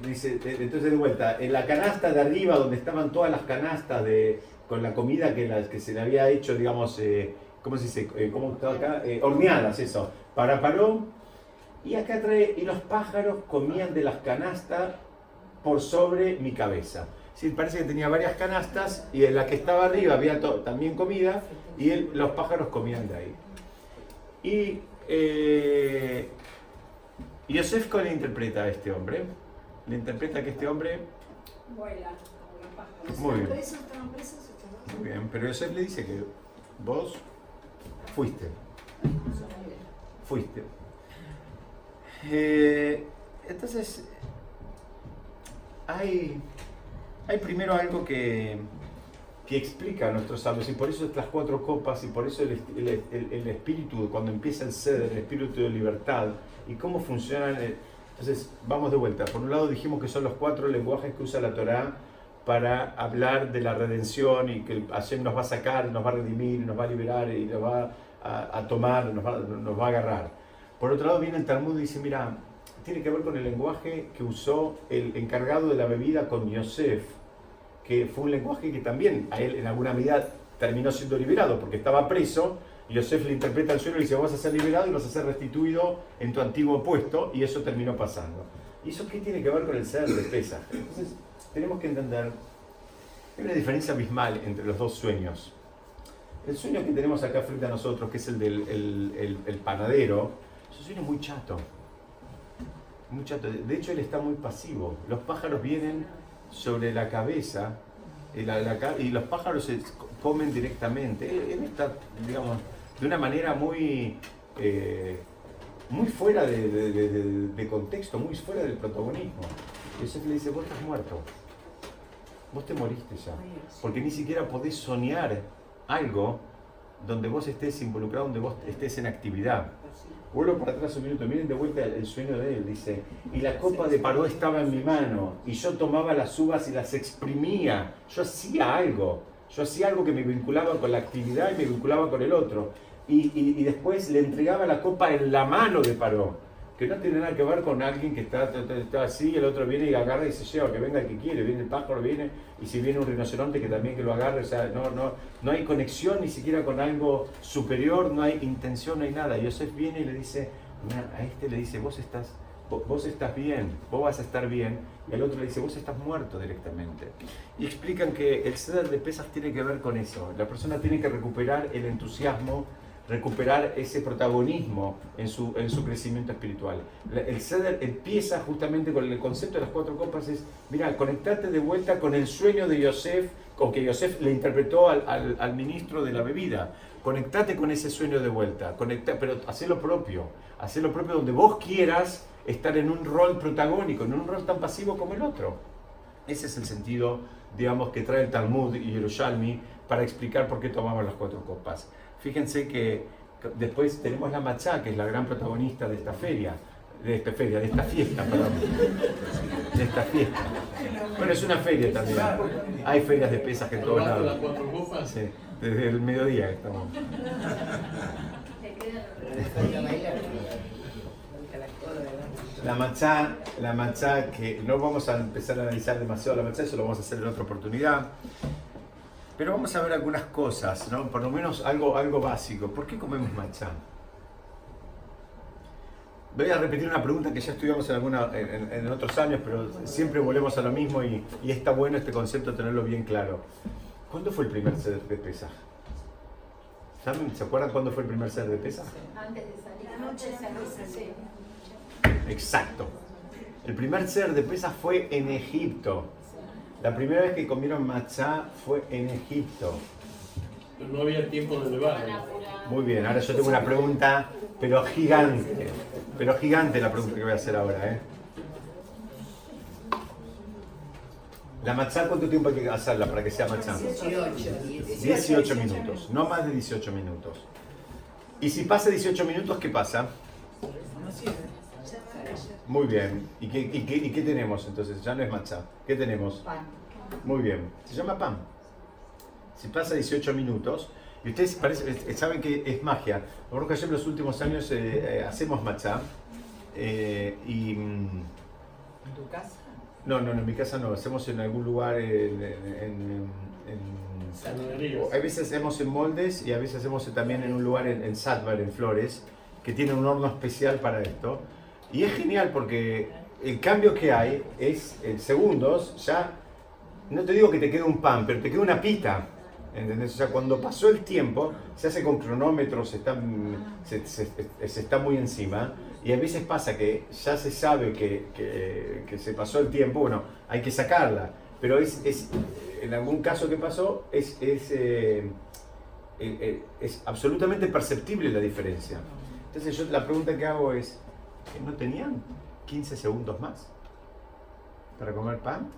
dice, entonces de vuelta, en la canasta de arriba donde estaban todas las canastas de, con la comida que, las, que se le había hecho, digamos, eh, ¿cómo se dice? Eh, ¿Cómo está acá? Eh, horneadas, eso, para Paró, y acá trae, y los pájaros comían de las canastas por sobre mi cabeza. Sí, parece que tenía varias canastas y en la que estaba arriba había también comida y los pájaros comían de ahí. Y eh, Yosef, ¿cómo le interpreta a este hombre? Le interpreta que este hombre... Vuela, Muy bien. Muy bien, pero Yosef le dice que vos fuiste. Fuiste. Eh, entonces, hay, hay primero algo que, que explica a nuestros sabios, y por eso estas cuatro copas, y por eso el, el, espíritu, cuando empieza el ser, el espíritu de libertad, y cómo funcionan. Eh, entonces, vamos de vuelta. Por un lado dijimos que son los cuatro lenguajes que usa la Torá para hablar de la redención y que Hashem nos va a sacar, nos va a redimir, nos va a liberar y nos va a, tomar, nos va, nos va a agarrar. Por otro lado, viene el Talmud y dice, mira, tiene que ver con el lenguaje que usó el encargado de la bebida con Yosef, que fue un lenguaje que también a él en alguna medida terminó siendo liberado, porque estaba preso, Yosef le interpreta el sueño y dice, vas a ser liberado y vas a ser restituido en tu antiguo puesto, y eso terminó pasando. ¿Y eso qué tiene que ver con el ser de Pesach? Entonces, tenemos que entender, hay una diferencia abismal entre los dos sueños. El sueño que tenemos acá frente a nosotros, que es el del el panadero, su sueño es muy chato. Muy chato. De hecho, él está muy pasivo. Los pájaros vienen sobre la cabeza y, los pájaros se comen directamente. Está, digamos, de una manera muy, eh, muy fuera de, contexto, muy fuera del protagonismo. Y eso le dice, vos estás muerto. Vos te moriste ya. Porque ni siquiera podés soñar algo donde vos estés involucrado, donde vos estés en actividad. Vuelvo para atrás un minuto, miren de vuelta el sueño de él, dice, y la copa de Paró estaba en mi mano, y yo tomaba las uvas y las exprimía, yo hacía algo, yo hacía algo que me vinculaba con la actividad y me vinculaba con el otro, y, y después le entregaba la copa en la mano de Paró que no tiene nada que ver con alguien que está, está, así, el otro viene y agarra y se lleva, que venga el que quiere, viene el pájaro, viene, y si viene un rinoceronte que también que lo agarre, o sea, no, no, no hay conexión ni siquiera con algo superior, no hay intención, no hay nada. Yosef viene y le dice, a este le dice, vos estás, vos, estás bien, vos vas a estar bien, y al otro le dice, vos estás muerto directamente. Y explican que el ceder de pesas tiene que ver con eso, la persona tiene que recuperar el entusiasmo, recuperar ese protagonismo en su, en su crecimiento espiritual. El ceder empieza justamente con el concepto de las cuatro copas, es, mira, conectarte de vuelta con el sueño de Yosef, con que Yosef le interpretó al, al, ministro de la bebida. Conectate con ese sueño de vuelta, conecta, pero haz lo propio, haz lo propio donde vos quieras estar en un rol protagónico, en un rol tan pasivo como el otro. Ese es el sentido, digamos, que trae el Talmud y Yerushalmi para explicar por qué tomamos las cuatro copas. Fíjense que después tenemos la Machá, que es la gran protagonista de esta feria, de esta feria, de esta fiesta, perdón, de esta fiesta. Bueno, es una feria también. Hay ferias de pesas en todos lados. Sí, desde el mediodía estamos. La machá, la machá que no vamos a empezar a analizar demasiado la machá, eso lo vamos a hacer en otra oportunidad. Pero vamos a ver algunas cosas, ¿no? Por lo menos algo, algo básico. ¿Por qué comemos matcha? Voy a repetir una pregunta que ya estudiamos en, alguna, en, otros años, pero siempre volvemos a lo mismo y, y, está bueno este concepto tenerlo bien claro. ¿Cuándo fue el primer ser de Pesaj? ¿Saben? ¿Se acuerdan cuándo fue el primer ser de Pesaj? Antes de salir. La noche de Exacto. El primer ser de Pesaj fue en Egipto. La primera vez que comieron matcha fue en Egipto. Pero no había tiempo de beber. Muy bien, ahora yo tengo una pregunta, pero gigante. Pero gigante la pregunta que voy a hacer ahora. ¿eh? ¿La matcha cuánto tiempo hay que hacerla para que sea matcha? 18, 18 minutos, no más de 18 minutos. Y si pasa 18 minutos, ¿qué pasa? Muy bien. ¿Y qué, y, qué, ¿Y qué tenemos entonces? Ya no es matcha. ¿Qué tenemos? Pan. Muy bien. Se llama pan. Si pasa 18 minutos, y ustedes parece, saben que es magia. Por ejemplo, en los últimos años eh, eh, hacemos matcha. Eh, y, ¿En tu casa? No, no, en mi casa no. Hacemos en algún lugar en, en, en a veces hacemos en moldes y a veces hacemos también en un lugar en, en Sadbar, en Flores, que tiene un horno especial para esto. Y es genial porque el cambio que hay es en segundos, ya, no te digo que te quede un pan, pero te queda una pita. ¿Entendés? O sea, cuando pasó el tiempo, se hace con cronómetros, se está, se, se, está muy encima. Y a veces pasa que ya se sabe que, que, que, se pasó el tiempo, bueno, hay que sacarla. Pero es, es en algún caso que pasó, es, es, eh, eh, eh es absolutamente perceptible la diferencia. Entonces yo la pregunta que hago es, ¿no tenían 15 segundos más para comer pan?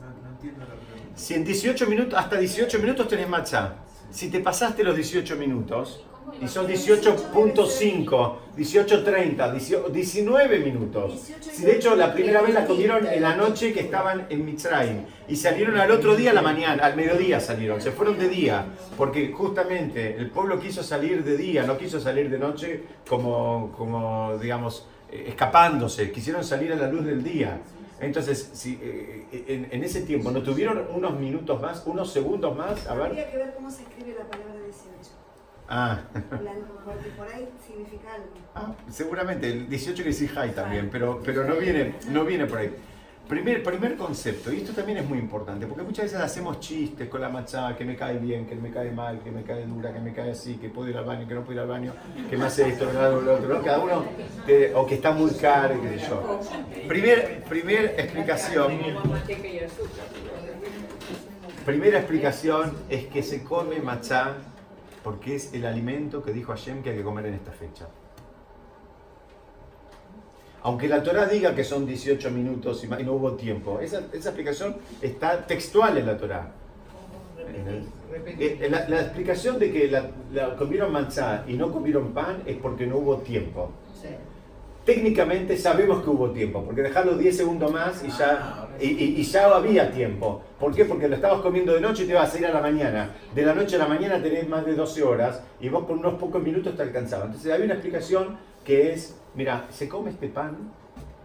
No, entiendo la pregunta. Si en 18 minutos, hasta 18 minutos tenés matcha, si te pasaste los 18 minutos, 18.5, 18.30, 19 minutos. Si de hecho la primera vez la comieron en la noche que estaban en Mitzrayim y salieron al otro día a la mañana, al mediodía salieron, se fueron de día, porque justamente el pueblo quiso salir de día, no quiso salir de noche como, como digamos, eh, escapándose, quisieron salir a la luz del día. Entonces, si eh, en, en, ese tiempo no tuvieron unos minutos más, unos segundos más, a ver. Que ver cómo se escribe la palabra 18. Ah. Porque por ahí significa algo. Ah, seguramente, el 18 que dice high también, pero, pero no, viene, no viene por ahí. Primer, primer concepto, y esto también es muy importante, porque muchas veces hacemos chistes con la machada, que me cae bien, que me cae mal, que me cae dura, que me cae así, que puedo ir al baño, que no puedo ir al baño, que me hace esto, lo otro, ¿no? cada uno, o que está muy caro, qué sé yo. Primer, primer explicación, primera explicación es que se come machá porque es el alimento que dijo Hashem que hay que comer en esta fecha. Aunque la Torah diga que son 18 minutos y no hubo tiempo, esa, esa explicación está textual en la Torah. Eh, la, la, explicación de que la, comieron manzana y no comieron pan es porque no hubo tiempo. Técnicamente sabemos que hubo tiempo, porque dejarlo 10 segundos más y ya, y, ya había tiempo. ¿Por qué? Porque lo estabas comiendo de noche y te vas a ir a la mañana. De la noche a la mañana tenés más de 12 horas y vos con unos pocos minutos te alcanzaba. Entonces hay una explicación que es, mira, se come este pan,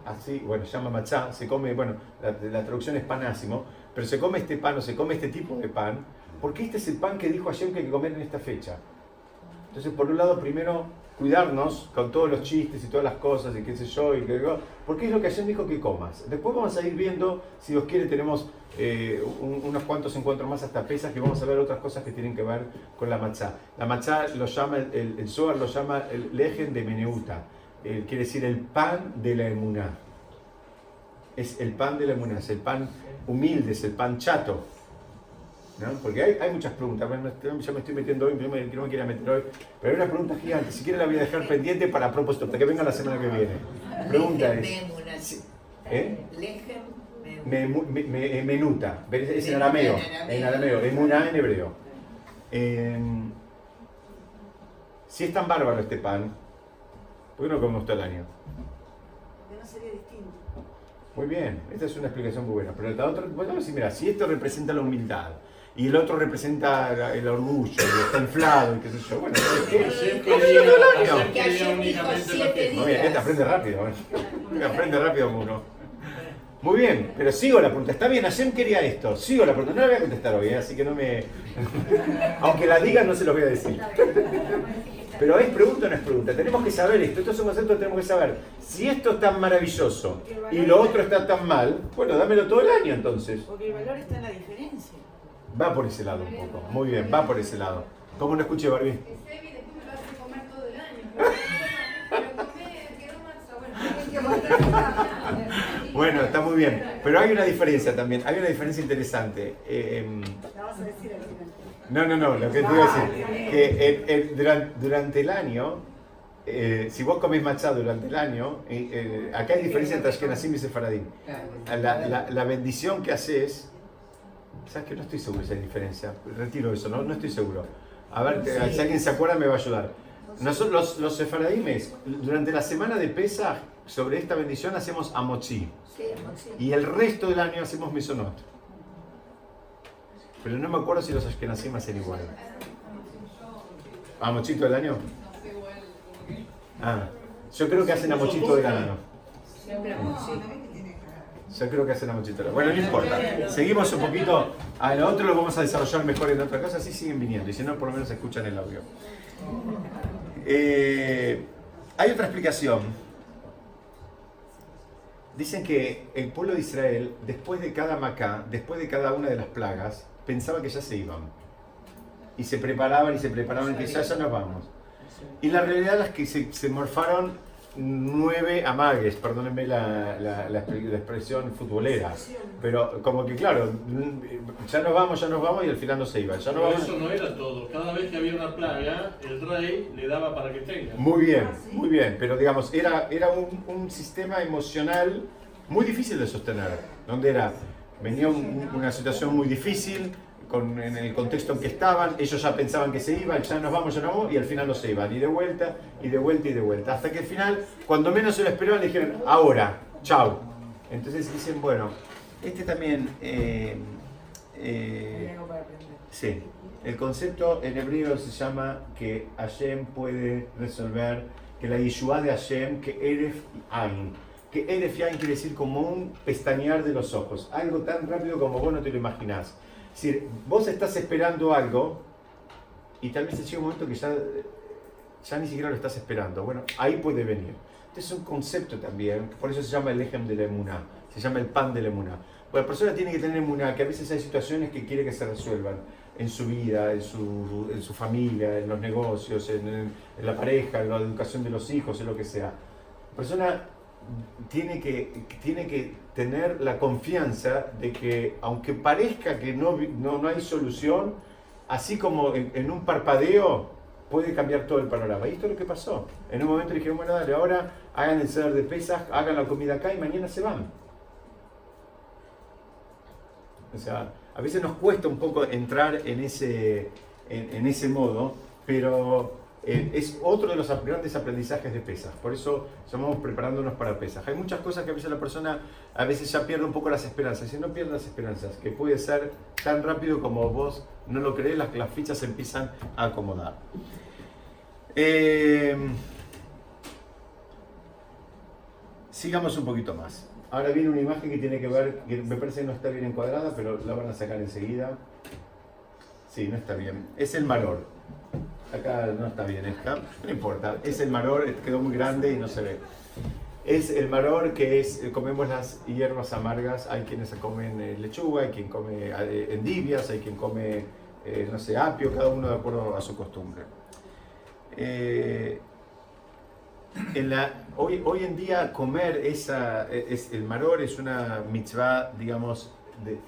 así, bueno, llama machá, se come, bueno, la, traducción es panásimo, pero se come este pan o se come este tipo de pan, porque este es el pan que dijo ayer que hay que comer en esta fecha. Entonces, por un lado, primero cuidarnos con todos los chistes y todas las cosas y qué sé yo, y que, porque es lo que ayer dijo que comas. Después vamos a ir viendo, si Dios quiere, tenemos eh, unos cuantos encuentros más hasta pesas que vamos a ver otras cosas que tienen que ver con la matzá. La matzá lo llama, el, el Zohar lo llama el lejen de Meneuta, quiere decir el pan de la emuná. Es el pan de la emuná, es el pan humilde, es el pan chato. Porque hay, hay, muchas preguntas, yo me estoy metiendo hoy, yo me, no me quiero meter hoy, pero hay una pregunta gigante, si quiere la voy a dejar pendiente para propósito, para que venga la semana que viene. Pregunta es... ¿Eh? Me, me, me, menuta, es en arameo, en arameo, emuná en hebreo. Eh, si es tan bárbaro este pan, ¿por qué no comemos todo el año? Porque no sería distinto. Muy bien, esta es una explicación muy buena. Pero la otra, bueno, mira, si esto representa la humildad, y el otro representa el orgullo, y está [coughs] inflado y qué sé yo. Bueno, ¿qué? Muy bien, este aprende rápido, ¿eh? aprende rápido uno. Muy bien, pero sigo la pregunta. Está bien, Hashem quería esto. Sigo la pregunta. No la voy a contestar hoy, ¿eh? así que no me. [laughs] Aunque la diga, no se lo voy a decir. Pero es pregunta o no es pregunta. Tenemos que saber esto. Estos son conceptos que tenemos que saber. Si esto es tan maravilloso y lo otro está tan mal, bueno, dámelo todo el año entonces. Porque el valor está en la diferencia. Va por ese lado un poco. Muy bien, va por ese lado. ¿Cómo no escuché, Barbie? Bueno, está muy bien. Pero hay una diferencia también. Hay una diferencia interesante. Eh, no, no, no. Lo que te iba a decir. Que durante, el año, eh, si vos comés matcha durante el año, eh, acá hay diferencia entre Ashkenazim y Sefaradim. La, la, la bendición que haces ¿Sabes que no estoy seguro de esa diferencia? Retiro eso, no, no estoy seguro. A ver, si alguien se acuerda me va a ayudar. Nosotros, los, los sefaradimes, durante la semana de Pesach, sobre esta bendición hacemos amochi. Y el resto del año hacemos misonot. Pero no me acuerdo si los ashkenazim hacen igual. ¿Amochito del año? Ah, yo creo que hacen amochito del año. Yo creo que hacen amochito del año. Bueno, no importa. Seguimos un poquito. A lo otro lo vamos a desarrollar mejor en otra cosa. Así siguen viniendo. Y si no, por lo menos escuchan el audio. Eh, hay otra explicación. Dicen que el pueblo de Israel, después de cada macá, después de cada una de las plagas, pensaba que ya se iban. Y se preparaban y se preparaban, que ya, ya nos vamos. Y la realidad es que se, se morfaron nueve amagues, perdónenme la, la, expresión futbolera, pero como que claro, ya nos vamos, ya nos vamos y al final no se iba. Ya no eso no era todo, cada vez que había una plaga, el rey le daba para que tenga. Muy bien, muy bien, pero digamos, era, era un, un sistema emocional muy difícil de sostener, donde era, venía una situación muy difícil, en el contexto en que estaban, ellos ya pensaban que se iban, ya nos vamos, ya nos vamos, y al final no se iban, y de vuelta, y de vuelta, y de vuelta. Hasta que al final, cuando menos se lo esperaban, le dijeron, ahora, chao. Entonces dicen, bueno, este también... Eh, eh, sí, el concepto en hebreo se llama que Hashem puede resolver, que la Yeshua de Hashem, que Eref Ain, que Eref Ain quiere decir como un pestañear de los ojos, algo tan rápido como vos no te lo imaginás. Es decir, vos estás esperando algo y tal vez llega un momento que ya, ya ni siquiera lo estás esperando. Bueno, ahí puede venir. Este es un concepto también, por eso se llama el ejem de la emuná, se llama el pan de la emuná. Bueno, la persona tiene que tener emuná, que a veces hay situaciones que quiere que se resuelvan en su vida, en su, en su familia, en los negocios, en, en, la pareja, en la educación de los hijos, en lo que sea. La persona tiene que, tiene que tener la confianza de que, aunque parezca que no, no, hay solución, así como en, un parpadeo puede cambiar todo el panorama. Y esto es lo que pasó. En un momento dijeron, bueno, dale, ahora hagan el ceder de pesas, hagan la comida acá y mañana se van. O sea, a veces nos cuesta un poco entrar en ese, en ese modo, pero eh, es otro de los grandes aprendizajes de pesas. Por eso estamos preparándonos para pesas. Hay muchas cosas que a veces la persona a veces ya pierde un poco las esperanzas. Y no pierde las esperanzas, que puede ser tan rápido como vos no lo crees, las, fichas se empiezan a acomodar. Eh, sigamos un poquito más. Ahora viene una imagen que tiene que ver, que me parece que no está bien encuadrada, pero la van a sacar enseguida. Sí, no está bien. Es el maror. Acá no está bien esta, no importa. Es el maror, quedó muy grande y no se ve. Es el maror que es, eh, comemos las hierbas amargas, hay quienes comen eh, lechuga, hay quien come eh, endivias, hay quien come, no sé, apio, cada uno de acuerdo a su costumbre. hoy, en día comer esa, es, el maror es una mitzvah, digamos,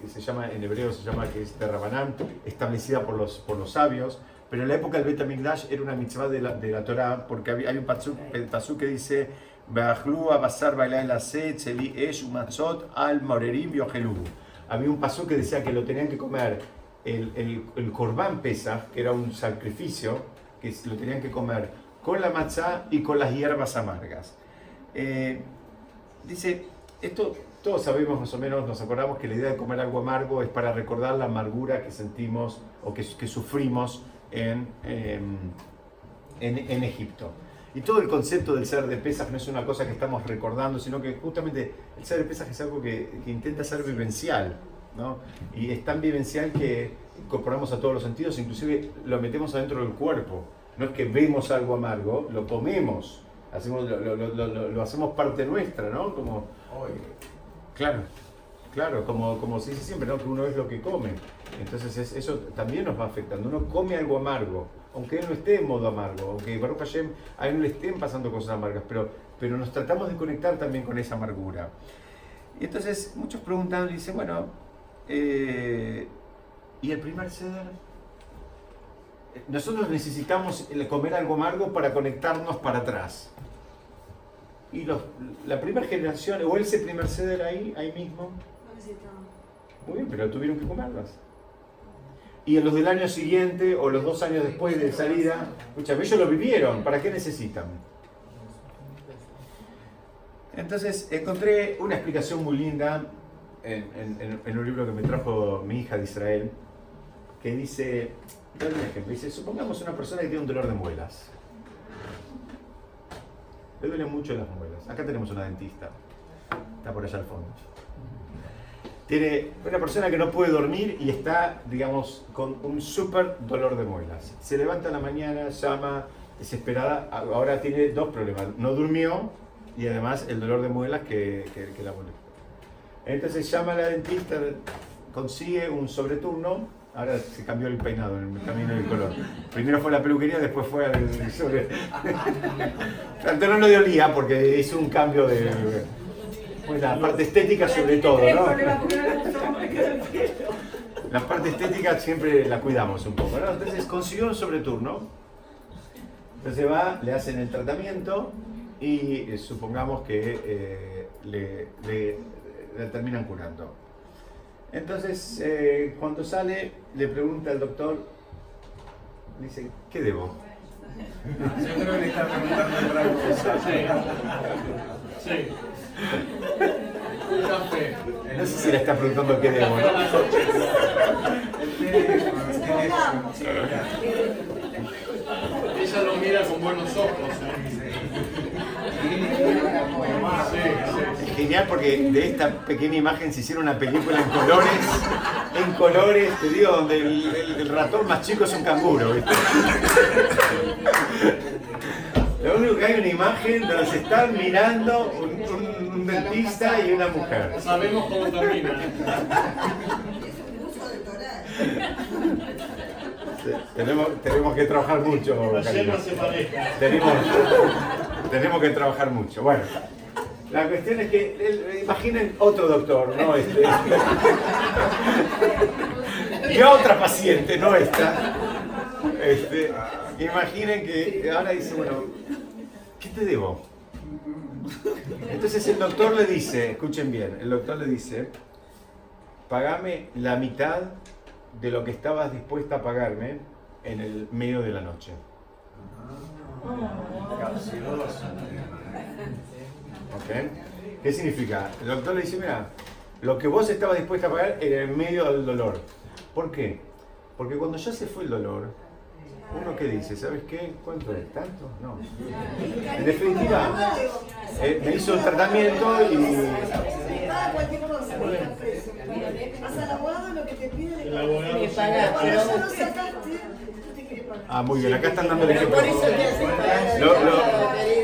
que se llama, en hebreo se llama que es de Rabanán, establecida por los, por los sabios, pero en la época del Bet HaMikdash era una mitzvah de la, de la Torah, porque hay un pasú que dice, al Había un pasú que decía que lo tenían que comer el, el, el korban pesa, que era un sacrificio, que lo tenían que comer con la matzah y con las hierbas amargas. Eh, dice, esto todos sabemos más o menos, nos acordamos que la idea de comer algo amargo es para recordar la amargura que sentimos o que, que sufrimos Em, en, en, Egipto. Y todo el concepto del ser de pesas no es una cosa que estamos recordando, sino que justamente el ser de pesas es algo que, intenta ser vivencial. ¿no? Y es tan vivencial que incorporamos a todos los sentidos, inclusive lo metemos adentro del cuerpo. No es que vemos algo amargo, lo comemos, hacemos, lo, lo, lo, hacemos parte nuestra, ¿no? Como, claro, claro, como, como se dice siempre, ¿no? que uno es lo que come. Entonces eso también nos va afectando. Uno come algo amargo, aunque él no esté en modo amargo, aunque Baruch Hashem a él no le estén pasando cosas amargas, pero, pero nos tratamos de conectar también con esa amargura. Y entonces muchos preguntan dicen, bueno, eh, ¿y el primer ceder? Nosotros necesitamos comer algo amargo para conectarnos para atrás. Y los, la primera generación, o ese primer ceder ahí, ahí mismo. Muy bien, pero tuvieron que comerlas y en los del año siguiente o los dos años después de salida, escucha, ellos lo vivieron, ¿para qué necesitan? Entonces encontré una explicación muy linda en, un libro que me trajo mi hija de Israel, que dice, un ejemplo, dice, supongamos una persona que tiene un dolor de muelas. Le duele mucho las muelas. Acá tenemos una dentista. Está por allá al fondo. Tiene una persona que no puede dormir y está, digamos, con un súper dolor de muelas. Se levanta en la mañana, llama, desesperada. Ahora tiene dos problemas. No durmió y además el dolor de muelas que, que, la molesta. Entonces llama a la dentista, consigue un sobreturno. Ahora se cambió el peinado en el camino del color. Primero fue la peluquería, después fue al sobre. Tanto no le olía porque hizo un cambio de. Pues la parte estética sobre todo, ¿no? La parte estética siempre la cuidamos un poco, ¿no? Entonces consiguió un sobreturno. Entonces va, le hacen el tratamiento y eh, supongamos que eh, le, terminan curando. Entonces, eh, cuando sale, le pregunta al doctor, dice, ¿qué debo? Yo creo que le está preguntando otra cosa. Sí. sí. No sé si le está preguntando qué debo, ¿no? Ella lo mira con buenos ojos. Genial porque de esta pequeña imagen se hicieron una película en colores, en colores, te digo, donde el, ratón más chico es un canguro. Lo único que hay una imagen donde se están mirando un, dentista y una mujer. Sabemos cómo termina. Tenemos, tenemos que trabajar mucho. Tenemos, tenemos que trabajar mucho. Bueno, la cuestión es que, imaginen otro doctor, no este. y otra paciente, no esta. Este, imaginen que ahora dice, bueno, ¿qué te debo? Entonces el doctor le dice, escuchen bien, el doctor le dice, pagame la mitad de lo que estabas dispuesta a pagarme en el medio de la noche. ¿Qué significa? El doctor le dice, mira, lo que vos estabas dispuesta a pagar era en medio del dolor. ¿Por qué? Porque cuando ya se fue el dolor, uno que dice, ¿sabes qué? ¿Cuánto es? ¿Tanto? No. En definitiva, eh, me hizo el tratamiento y... Hasta el abogado lo que te pide el abogado. Ah, muy bien, acá están dando el ejemplo.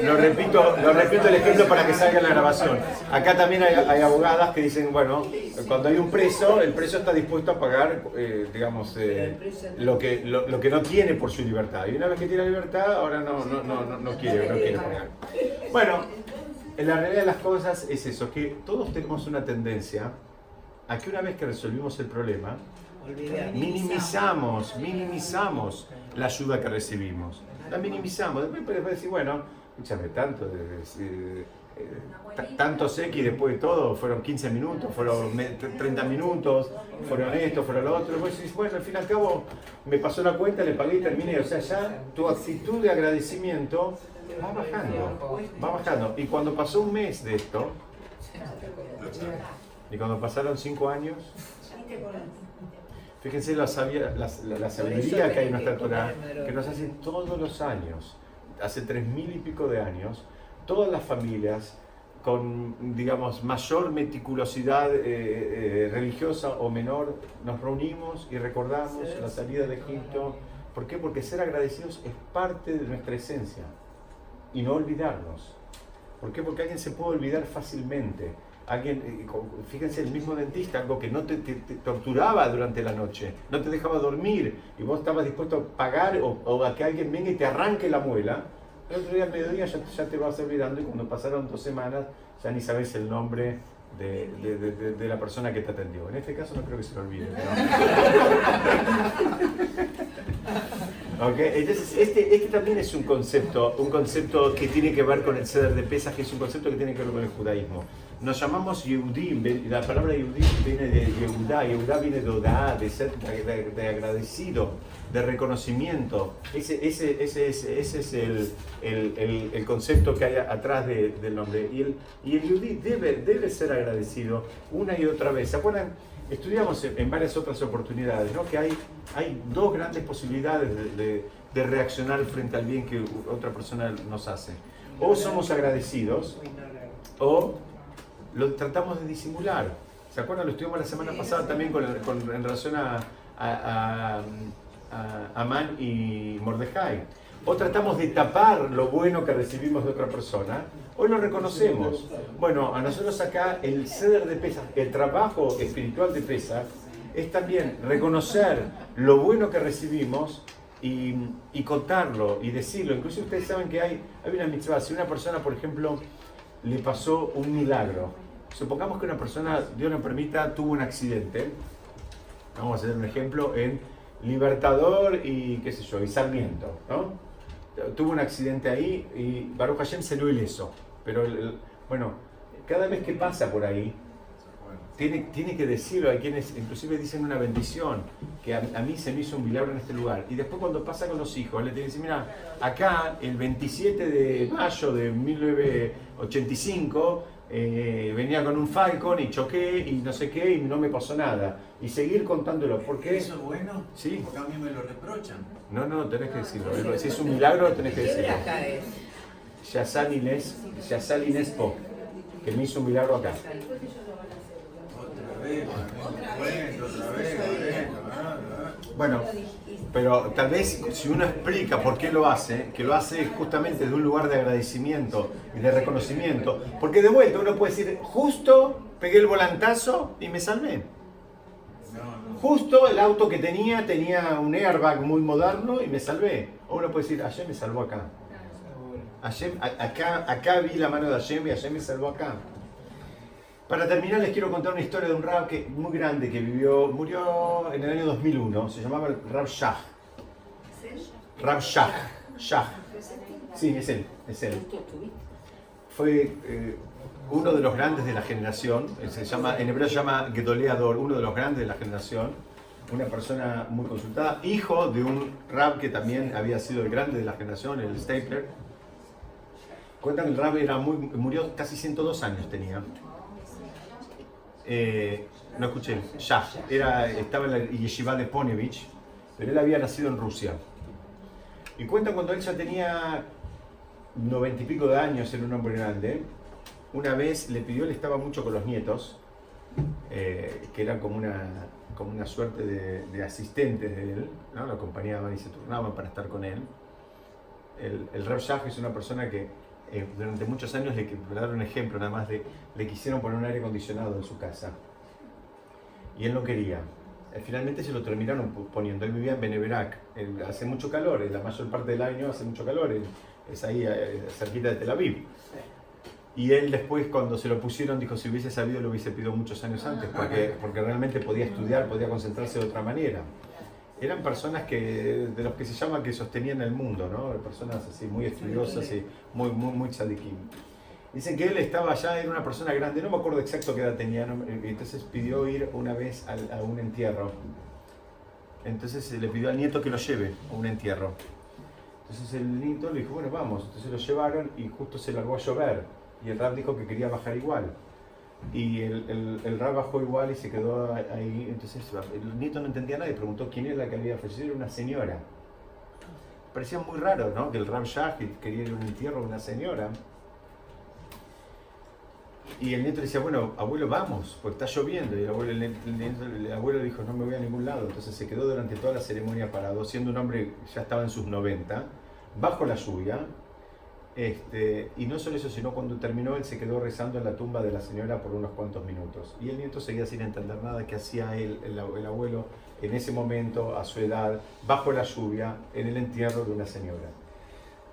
Lo, repito, lo repito el ejemplo para que salga la grabación. Acá también hay, abogadas que dicen, bueno, cuando hay un preso, el preso está dispuesto a pagar, eh, digamos, eh, lo, que, lo, que no tiene por su libertad. Y una vez que tiene libertad, ahora no, no, no, no quiere, no quiere pagar. Bueno, en la realidad de las cosas es eso, que todos tenemos una tendencia a que una vez que resolvimos el problema, minimizamos, minimizamos la ayuda que recibimos. La minimizamos. Después decir, bueno, escúchame, tanto, eh, tanto sé que después de todo fueron 15 minutos, fueron 30 minutos, fueron esto, fueron lo otro. Después bueno, al fin y al cabo me pasó la cuenta, le pagué y terminé. O sea, ya tu actitud de agradecimiento va bajando, va bajando. Y cuando pasó un mes de esto, y cuando pasaron 5 años, Fíjense la, la, sabiduría que hay en nuestra Torah, que nos hace todos los años, hace tres mil y pico de años, todas las familias con, digamos, mayor meticulosidad eh, eh, religiosa o menor, nos reunimos y recordamos la salida de Egipto. ¿Por qué? Porque ser agradecidos es parte de nuestra esencia y no olvidarnos. ¿Por qué? Porque alguien se puede olvidar fácilmente alguien, eh, fíjense, el mismo dentista, algo que no te, torturaba durante la noche, no te dejaba dormir y vos estabas dispuesto a pagar o, a que alguien venga y te arranque la muela, el otro día al mediodía ya, ya, te vas olvidando y cuando pasaron dos semanas ya ni sabes el nombre de, de, la persona que te atendió. En este caso no creo que se lo olvide. [laughs] Entonces, este, este también es un concepto, un concepto que tiene que ver con el ceder de pesas, que es un concepto que tiene que ver con el judaísmo nos llamamos Yehudim, la palabra Yehudim viene de Yehudá, Yehudá viene de Odá, de, ser, de, agradecido, de reconocimiento. Ese, ese, ese, ese es el, el, el, concepto que hay atrás del nombre. Y el, y el Yehudí debe, debe ser agradecido una y otra vez. ¿Se acuerdan? Estudiamos en varias otras oportunidades ¿no? que hay, hay dos grandes posibilidades de, de reaccionar frente al bien que otra persona nos hace. O somos agradecidos o lo tratamos de disimular. ¿Se acuerdan? Lo estuvimos la semana pasada también con, en relación a, a, Amán y Mordejai. O tratamos de tapar lo bueno que recibimos de otra persona, o lo reconocemos. Bueno, a nosotros acá el ceder de pesa, el trabajo espiritual de pesa, es también reconocer lo bueno que recibimos y, y, contarlo y decirlo. Incluso ustedes saben que hay, hay una mitzvah. Si una persona, por ejemplo, le pasó un milagro, supongamos que una persona, Dios no permita, tuvo un accidente. Vamos a hacer un ejemplo en Libertador y qué sé yo, y Sarmiento, ¿no? Tuvo un accidente ahí y Baruch Hashem se lo ileso. Pero, bueno, cada vez que pasa por ahí, tiene, tiene que decirlo. Hay quienes inclusive dicen una bendición, que a, mí se me hizo un milagro en este lugar. Y después cuando pasa con los hijos, le tiene que decir, mira, acá el 27 de mayo de 1985 eh, venía con un Falcon y choqué y no sé qué y no me pasó nada. Y seguir contándolo. porque ¿Eso es bueno? Sí. Porque a mí me lo reprochan. No, no, tenés que decirlo. Si es un milagro, tenés que decirlo. Yazal Inés, Yazal Inés Po, que me hizo un milagro acá. Otra vez, otra vez, Bueno, pero tal vez si uno explica por qué lo hace, que lo hace justamente de un lugar de agradecimiento y de reconocimiento, porque de vuelta uno puede decir, justo pegué el volantazo y me salvé. Justo el auto que tenía tenía un airbag muy moderno y me salvé. O uno puede decir, ayer me salvó acá. acá, acá vi la mano de Hashem y Hashem me salvó acá. Para terminar les quiero contar una historia de un rab que, muy grande que vivió, murió en el año 2001, se llamaba Rab Shah. Rab Shah. Shah. Sí, es él, es él. Fue eh, uno de los grandes de la generación, se llama, en hebreo se llama Gedoleador, uno de los grandes de la generación, una persona muy consultada, hijo de un rab que también había sido el grande de la generación, el Stapler. Cuentan que el rab era muy, murió casi 102 años tenía. Eh, no escuché, ya, era, estaba en la yeshiva de Ponevich, pero él había nacido en Rusia. Y cuentan cuando él ya tenía noventa y pico de años, era un hombre grande, una vez le pidió, él estaba mucho con los nietos, eh, que eran como una, como una suerte de, asistentes de él, lo acompañaban y se turnaban para estar con él. El, el Shah es una persona que eh, durante muchos años, le, para dar un ejemplo nada más, de, le quisieron poner un aire acondicionado en su casa. Y él no quería. Eh, finalmente se lo terminaron poniendo. Él vivía en Beneverac. hace mucho calor, la mayor parte del año hace mucho calor. es ahí eh, cerquita de Tel Aviv. Y él después cuando se lo pusieron dijo, si hubiese sabido lo hubiese pedido muchos años antes, porque, porque realmente podía estudiar, podía concentrarse de otra manera eran personas que, de los que se llama que sostenían el mundo, ¿no? Personas así muy estudiosas y muy, muy, muy tzadikim. Dicen que él estaba allá, era una persona grande, no me acuerdo exacto qué edad tenía, entonces pidió ir una vez a, un entierro. Entonces le pidió al nieto que lo lleve a un entierro. Entonces el nieto le dijo, bueno, vamos. Entonces lo llevaron y justo se largó a llover. Y el rap dijo que quería bajar igual. Y el, el, el rab bajó igual y se quedó ahí. Entonces el nieto no entendía nada y preguntó quién era la que había fallecido. Era una señora. Parecía muy raro, ¿no? Que el rab Shah quería ir a un entierro de una señora. Y el nieto le decía, bueno, abuelo, vamos, porque está lloviendo. Y el abuelo, el, abuelo dijo, no me voy a ningún lado. Entonces se quedó durante toda la ceremonia parado, siendo un hombre ya estaba en sus 90, bajo la lluvia, este, y no solo eso, sino cuando terminó, él se quedó rezando en la tumba de la señora por unos cuantos minutos. Y el nieto seguía sin entender nada que hacía él, el, abuelo, en ese momento, a su edad, bajo la lluvia, en el entierro de una señora.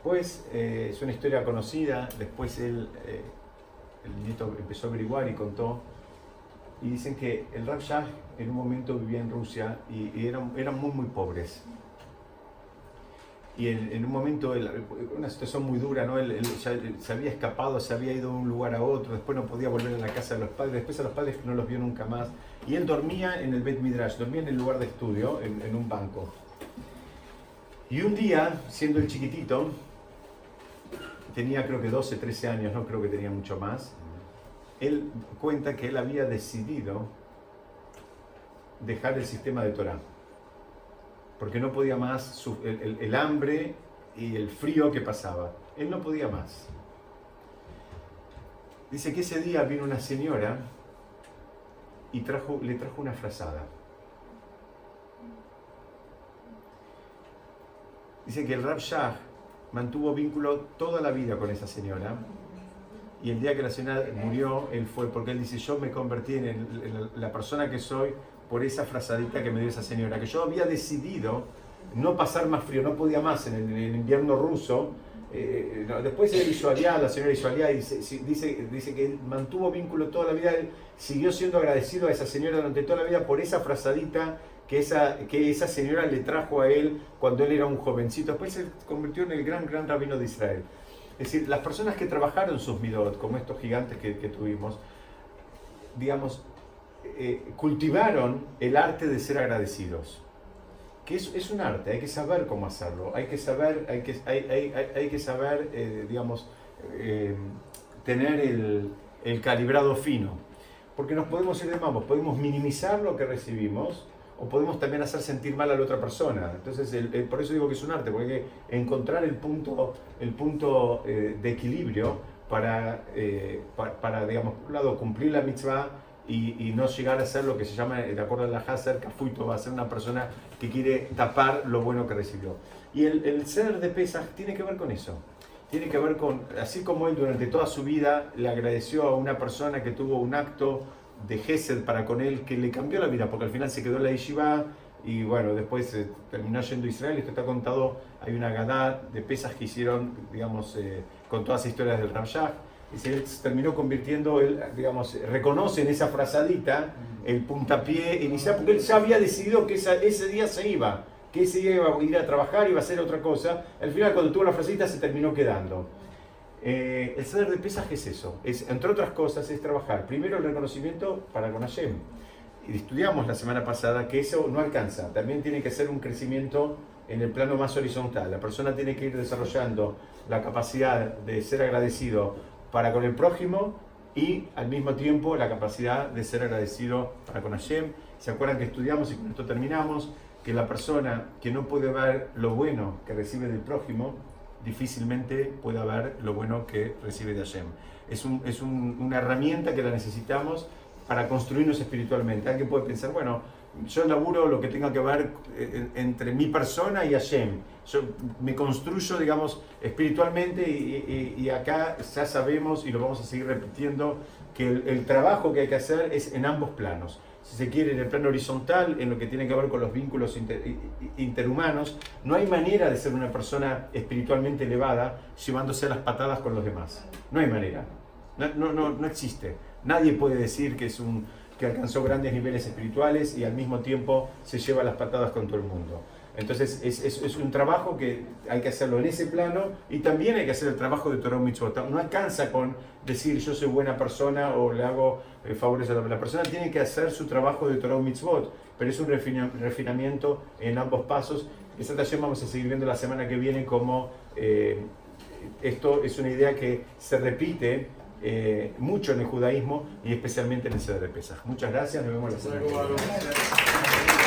Pues eh, es una historia conocida, después él, eh, el nieto empezó a averiguar y contó, y dicen que el Rav Shah en un momento vivía en Rusia y, eran, eran muy, muy pobres y en, un momento, una situación muy dura, ¿no? Él, se había escapado, se había ido de un lugar a otro, después no podía volver a la casa de los padres, después a los padres no los vio nunca más. Y él dormía en el Bet Midrash, dormía en el lugar de estudio, en, en un banco. Y un día, siendo el chiquitito, tenía creo que 12, 13 años, no creo que tenía mucho más, él cuenta que él había decidido dejar el sistema de Torah porque no podía más el, hambre y el frío que pasaba. Él no podía más. Dice que ese día vino una señora y trajo, le trajo una frazada. Dice que el Rab Shah mantuvo vínculo toda la vida con esa señora. Y el día que la señora murió, él fue, porque él dice, yo me convertí en la persona que soy por esa frazadita que me dio esa señora, que yo había decidido no pasar más frío, no podía más en el, invierno ruso. Eh, después él hizo aliá, la señora hizo aliá y dice, dice, que él mantuvo vínculo toda la vida, él siguió siendo agradecido a esa señora durante toda la vida por esa frazadita que esa, que esa señora le trajo a él cuando él era un jovencito. Después se convirtió en el gran, gran rabino de Israel. Es decir, las personas que trabajaron sus midot, como estos gigantes que, que tuvimos, digamos, eh, cultivaron el arte de ser agradecidos. Que es, es, un arte, hay que saber cómo hacerlo, hay que saber, hay que, hay, hay, hay que saber eh, digamos, eh, tener el, el, calibrado fino. Porque nos podemos ir de mambo, podemos minimizar lo que recibimos o podemos también hacer sentir mal a la otra persona. Entonces, por eso digo que es un arte, porque hay que encontrar el punto, el punto de equilibrio para, para, para, digamos, por un lado, cumplir la mitzvah y, no llegar a ser lo que se llama, de acuerdo a la Hasser, Cafuito, va a ser una persona que quiere tapar lo bueno que recibió. Y el, el ser de pesas tiene que ver con eso. Tiene que ver con, así como él durante toda su vida le agradeció a una persona que tuvo un acto de Gesed para con él que le cambió la vida, porque al final se quedó en la Yeshiva y bueno, después eh, terminó yendo a Israel. Esto está contado, hay una gadá de pesas que hicieron, digamos, eh, con todas las historias del Ramshah y se terminó convirtiendo, él, digamos, reconoce en esa frazadita el puntapié inicial, porque él ya había decidido que ese día se iba, que ese día iba a ir a trabajar, iba a hacer otra cosa. Al final, cuando tuvo la frazadita, se terminó quedando. Eh, el saber de pesas, ¿qué es eso? Es, entre otras cosas, es trabajar. Primero, el reconocimiento para con Hashem. Estudiamos la semana pasada que eso no alcanza. También tiene que ser un crecimiento en el plano más horizontal. La persona tiene que ir desarrollando la capacidad de ser agradecido para con el prójimo y al mismo tiempo la capacidad de ser agradecido para con Hashem. ¿Se acuerdan que estudiamos y con esto terminamos? Que la persona que no puede ver lo bueno que recibe del prójimo, difícilmente puede ver lo bueno que recibe de Hashem. Es, un, es un, una herramienta que la necesitamos para construirnos espiritualmente. Alguien puede pensar, bueno, yo laburo lo que tenga que ver eh, entre mi persona y Hashem. Yo me construyo, digamos, espiritualmente y, acá ya sabemos y lo vamos a seguir repitiendo que el, trabajo que hay que hacer es en ambos planos. Si se quiere, en el plano horizontal, en lo que tiene que ver con los vínculos interhumanos, no hay manera de ser una persona espiritualmente elevada llevándose las patadas con los demás. No hay manera. No, no, no existe. Nadie puede decir que es un, que alcanzó grandes niveles espirituales y al mismo tiempo se lleva las patadas con todo el mundo. Entonces es, un trabajo que hay que hacerlo en ese plano y también hay que hacer el trabajo de Torah Mitzvot. No alcanza con decir yo soy buena persona o le hago eh, favores a la, la persona. Tiene que hacer su trabajo de Torah Mitzvot, pero es un refinamiento en ambos pasos. Esta taller vamos a seguir viendo la semana que viene como eh, esto es una idea que se repite eh, mucho en el judaísmo y especialmente en el Seder de Pesach. Muchas gracias, nos vemos la semana que viene.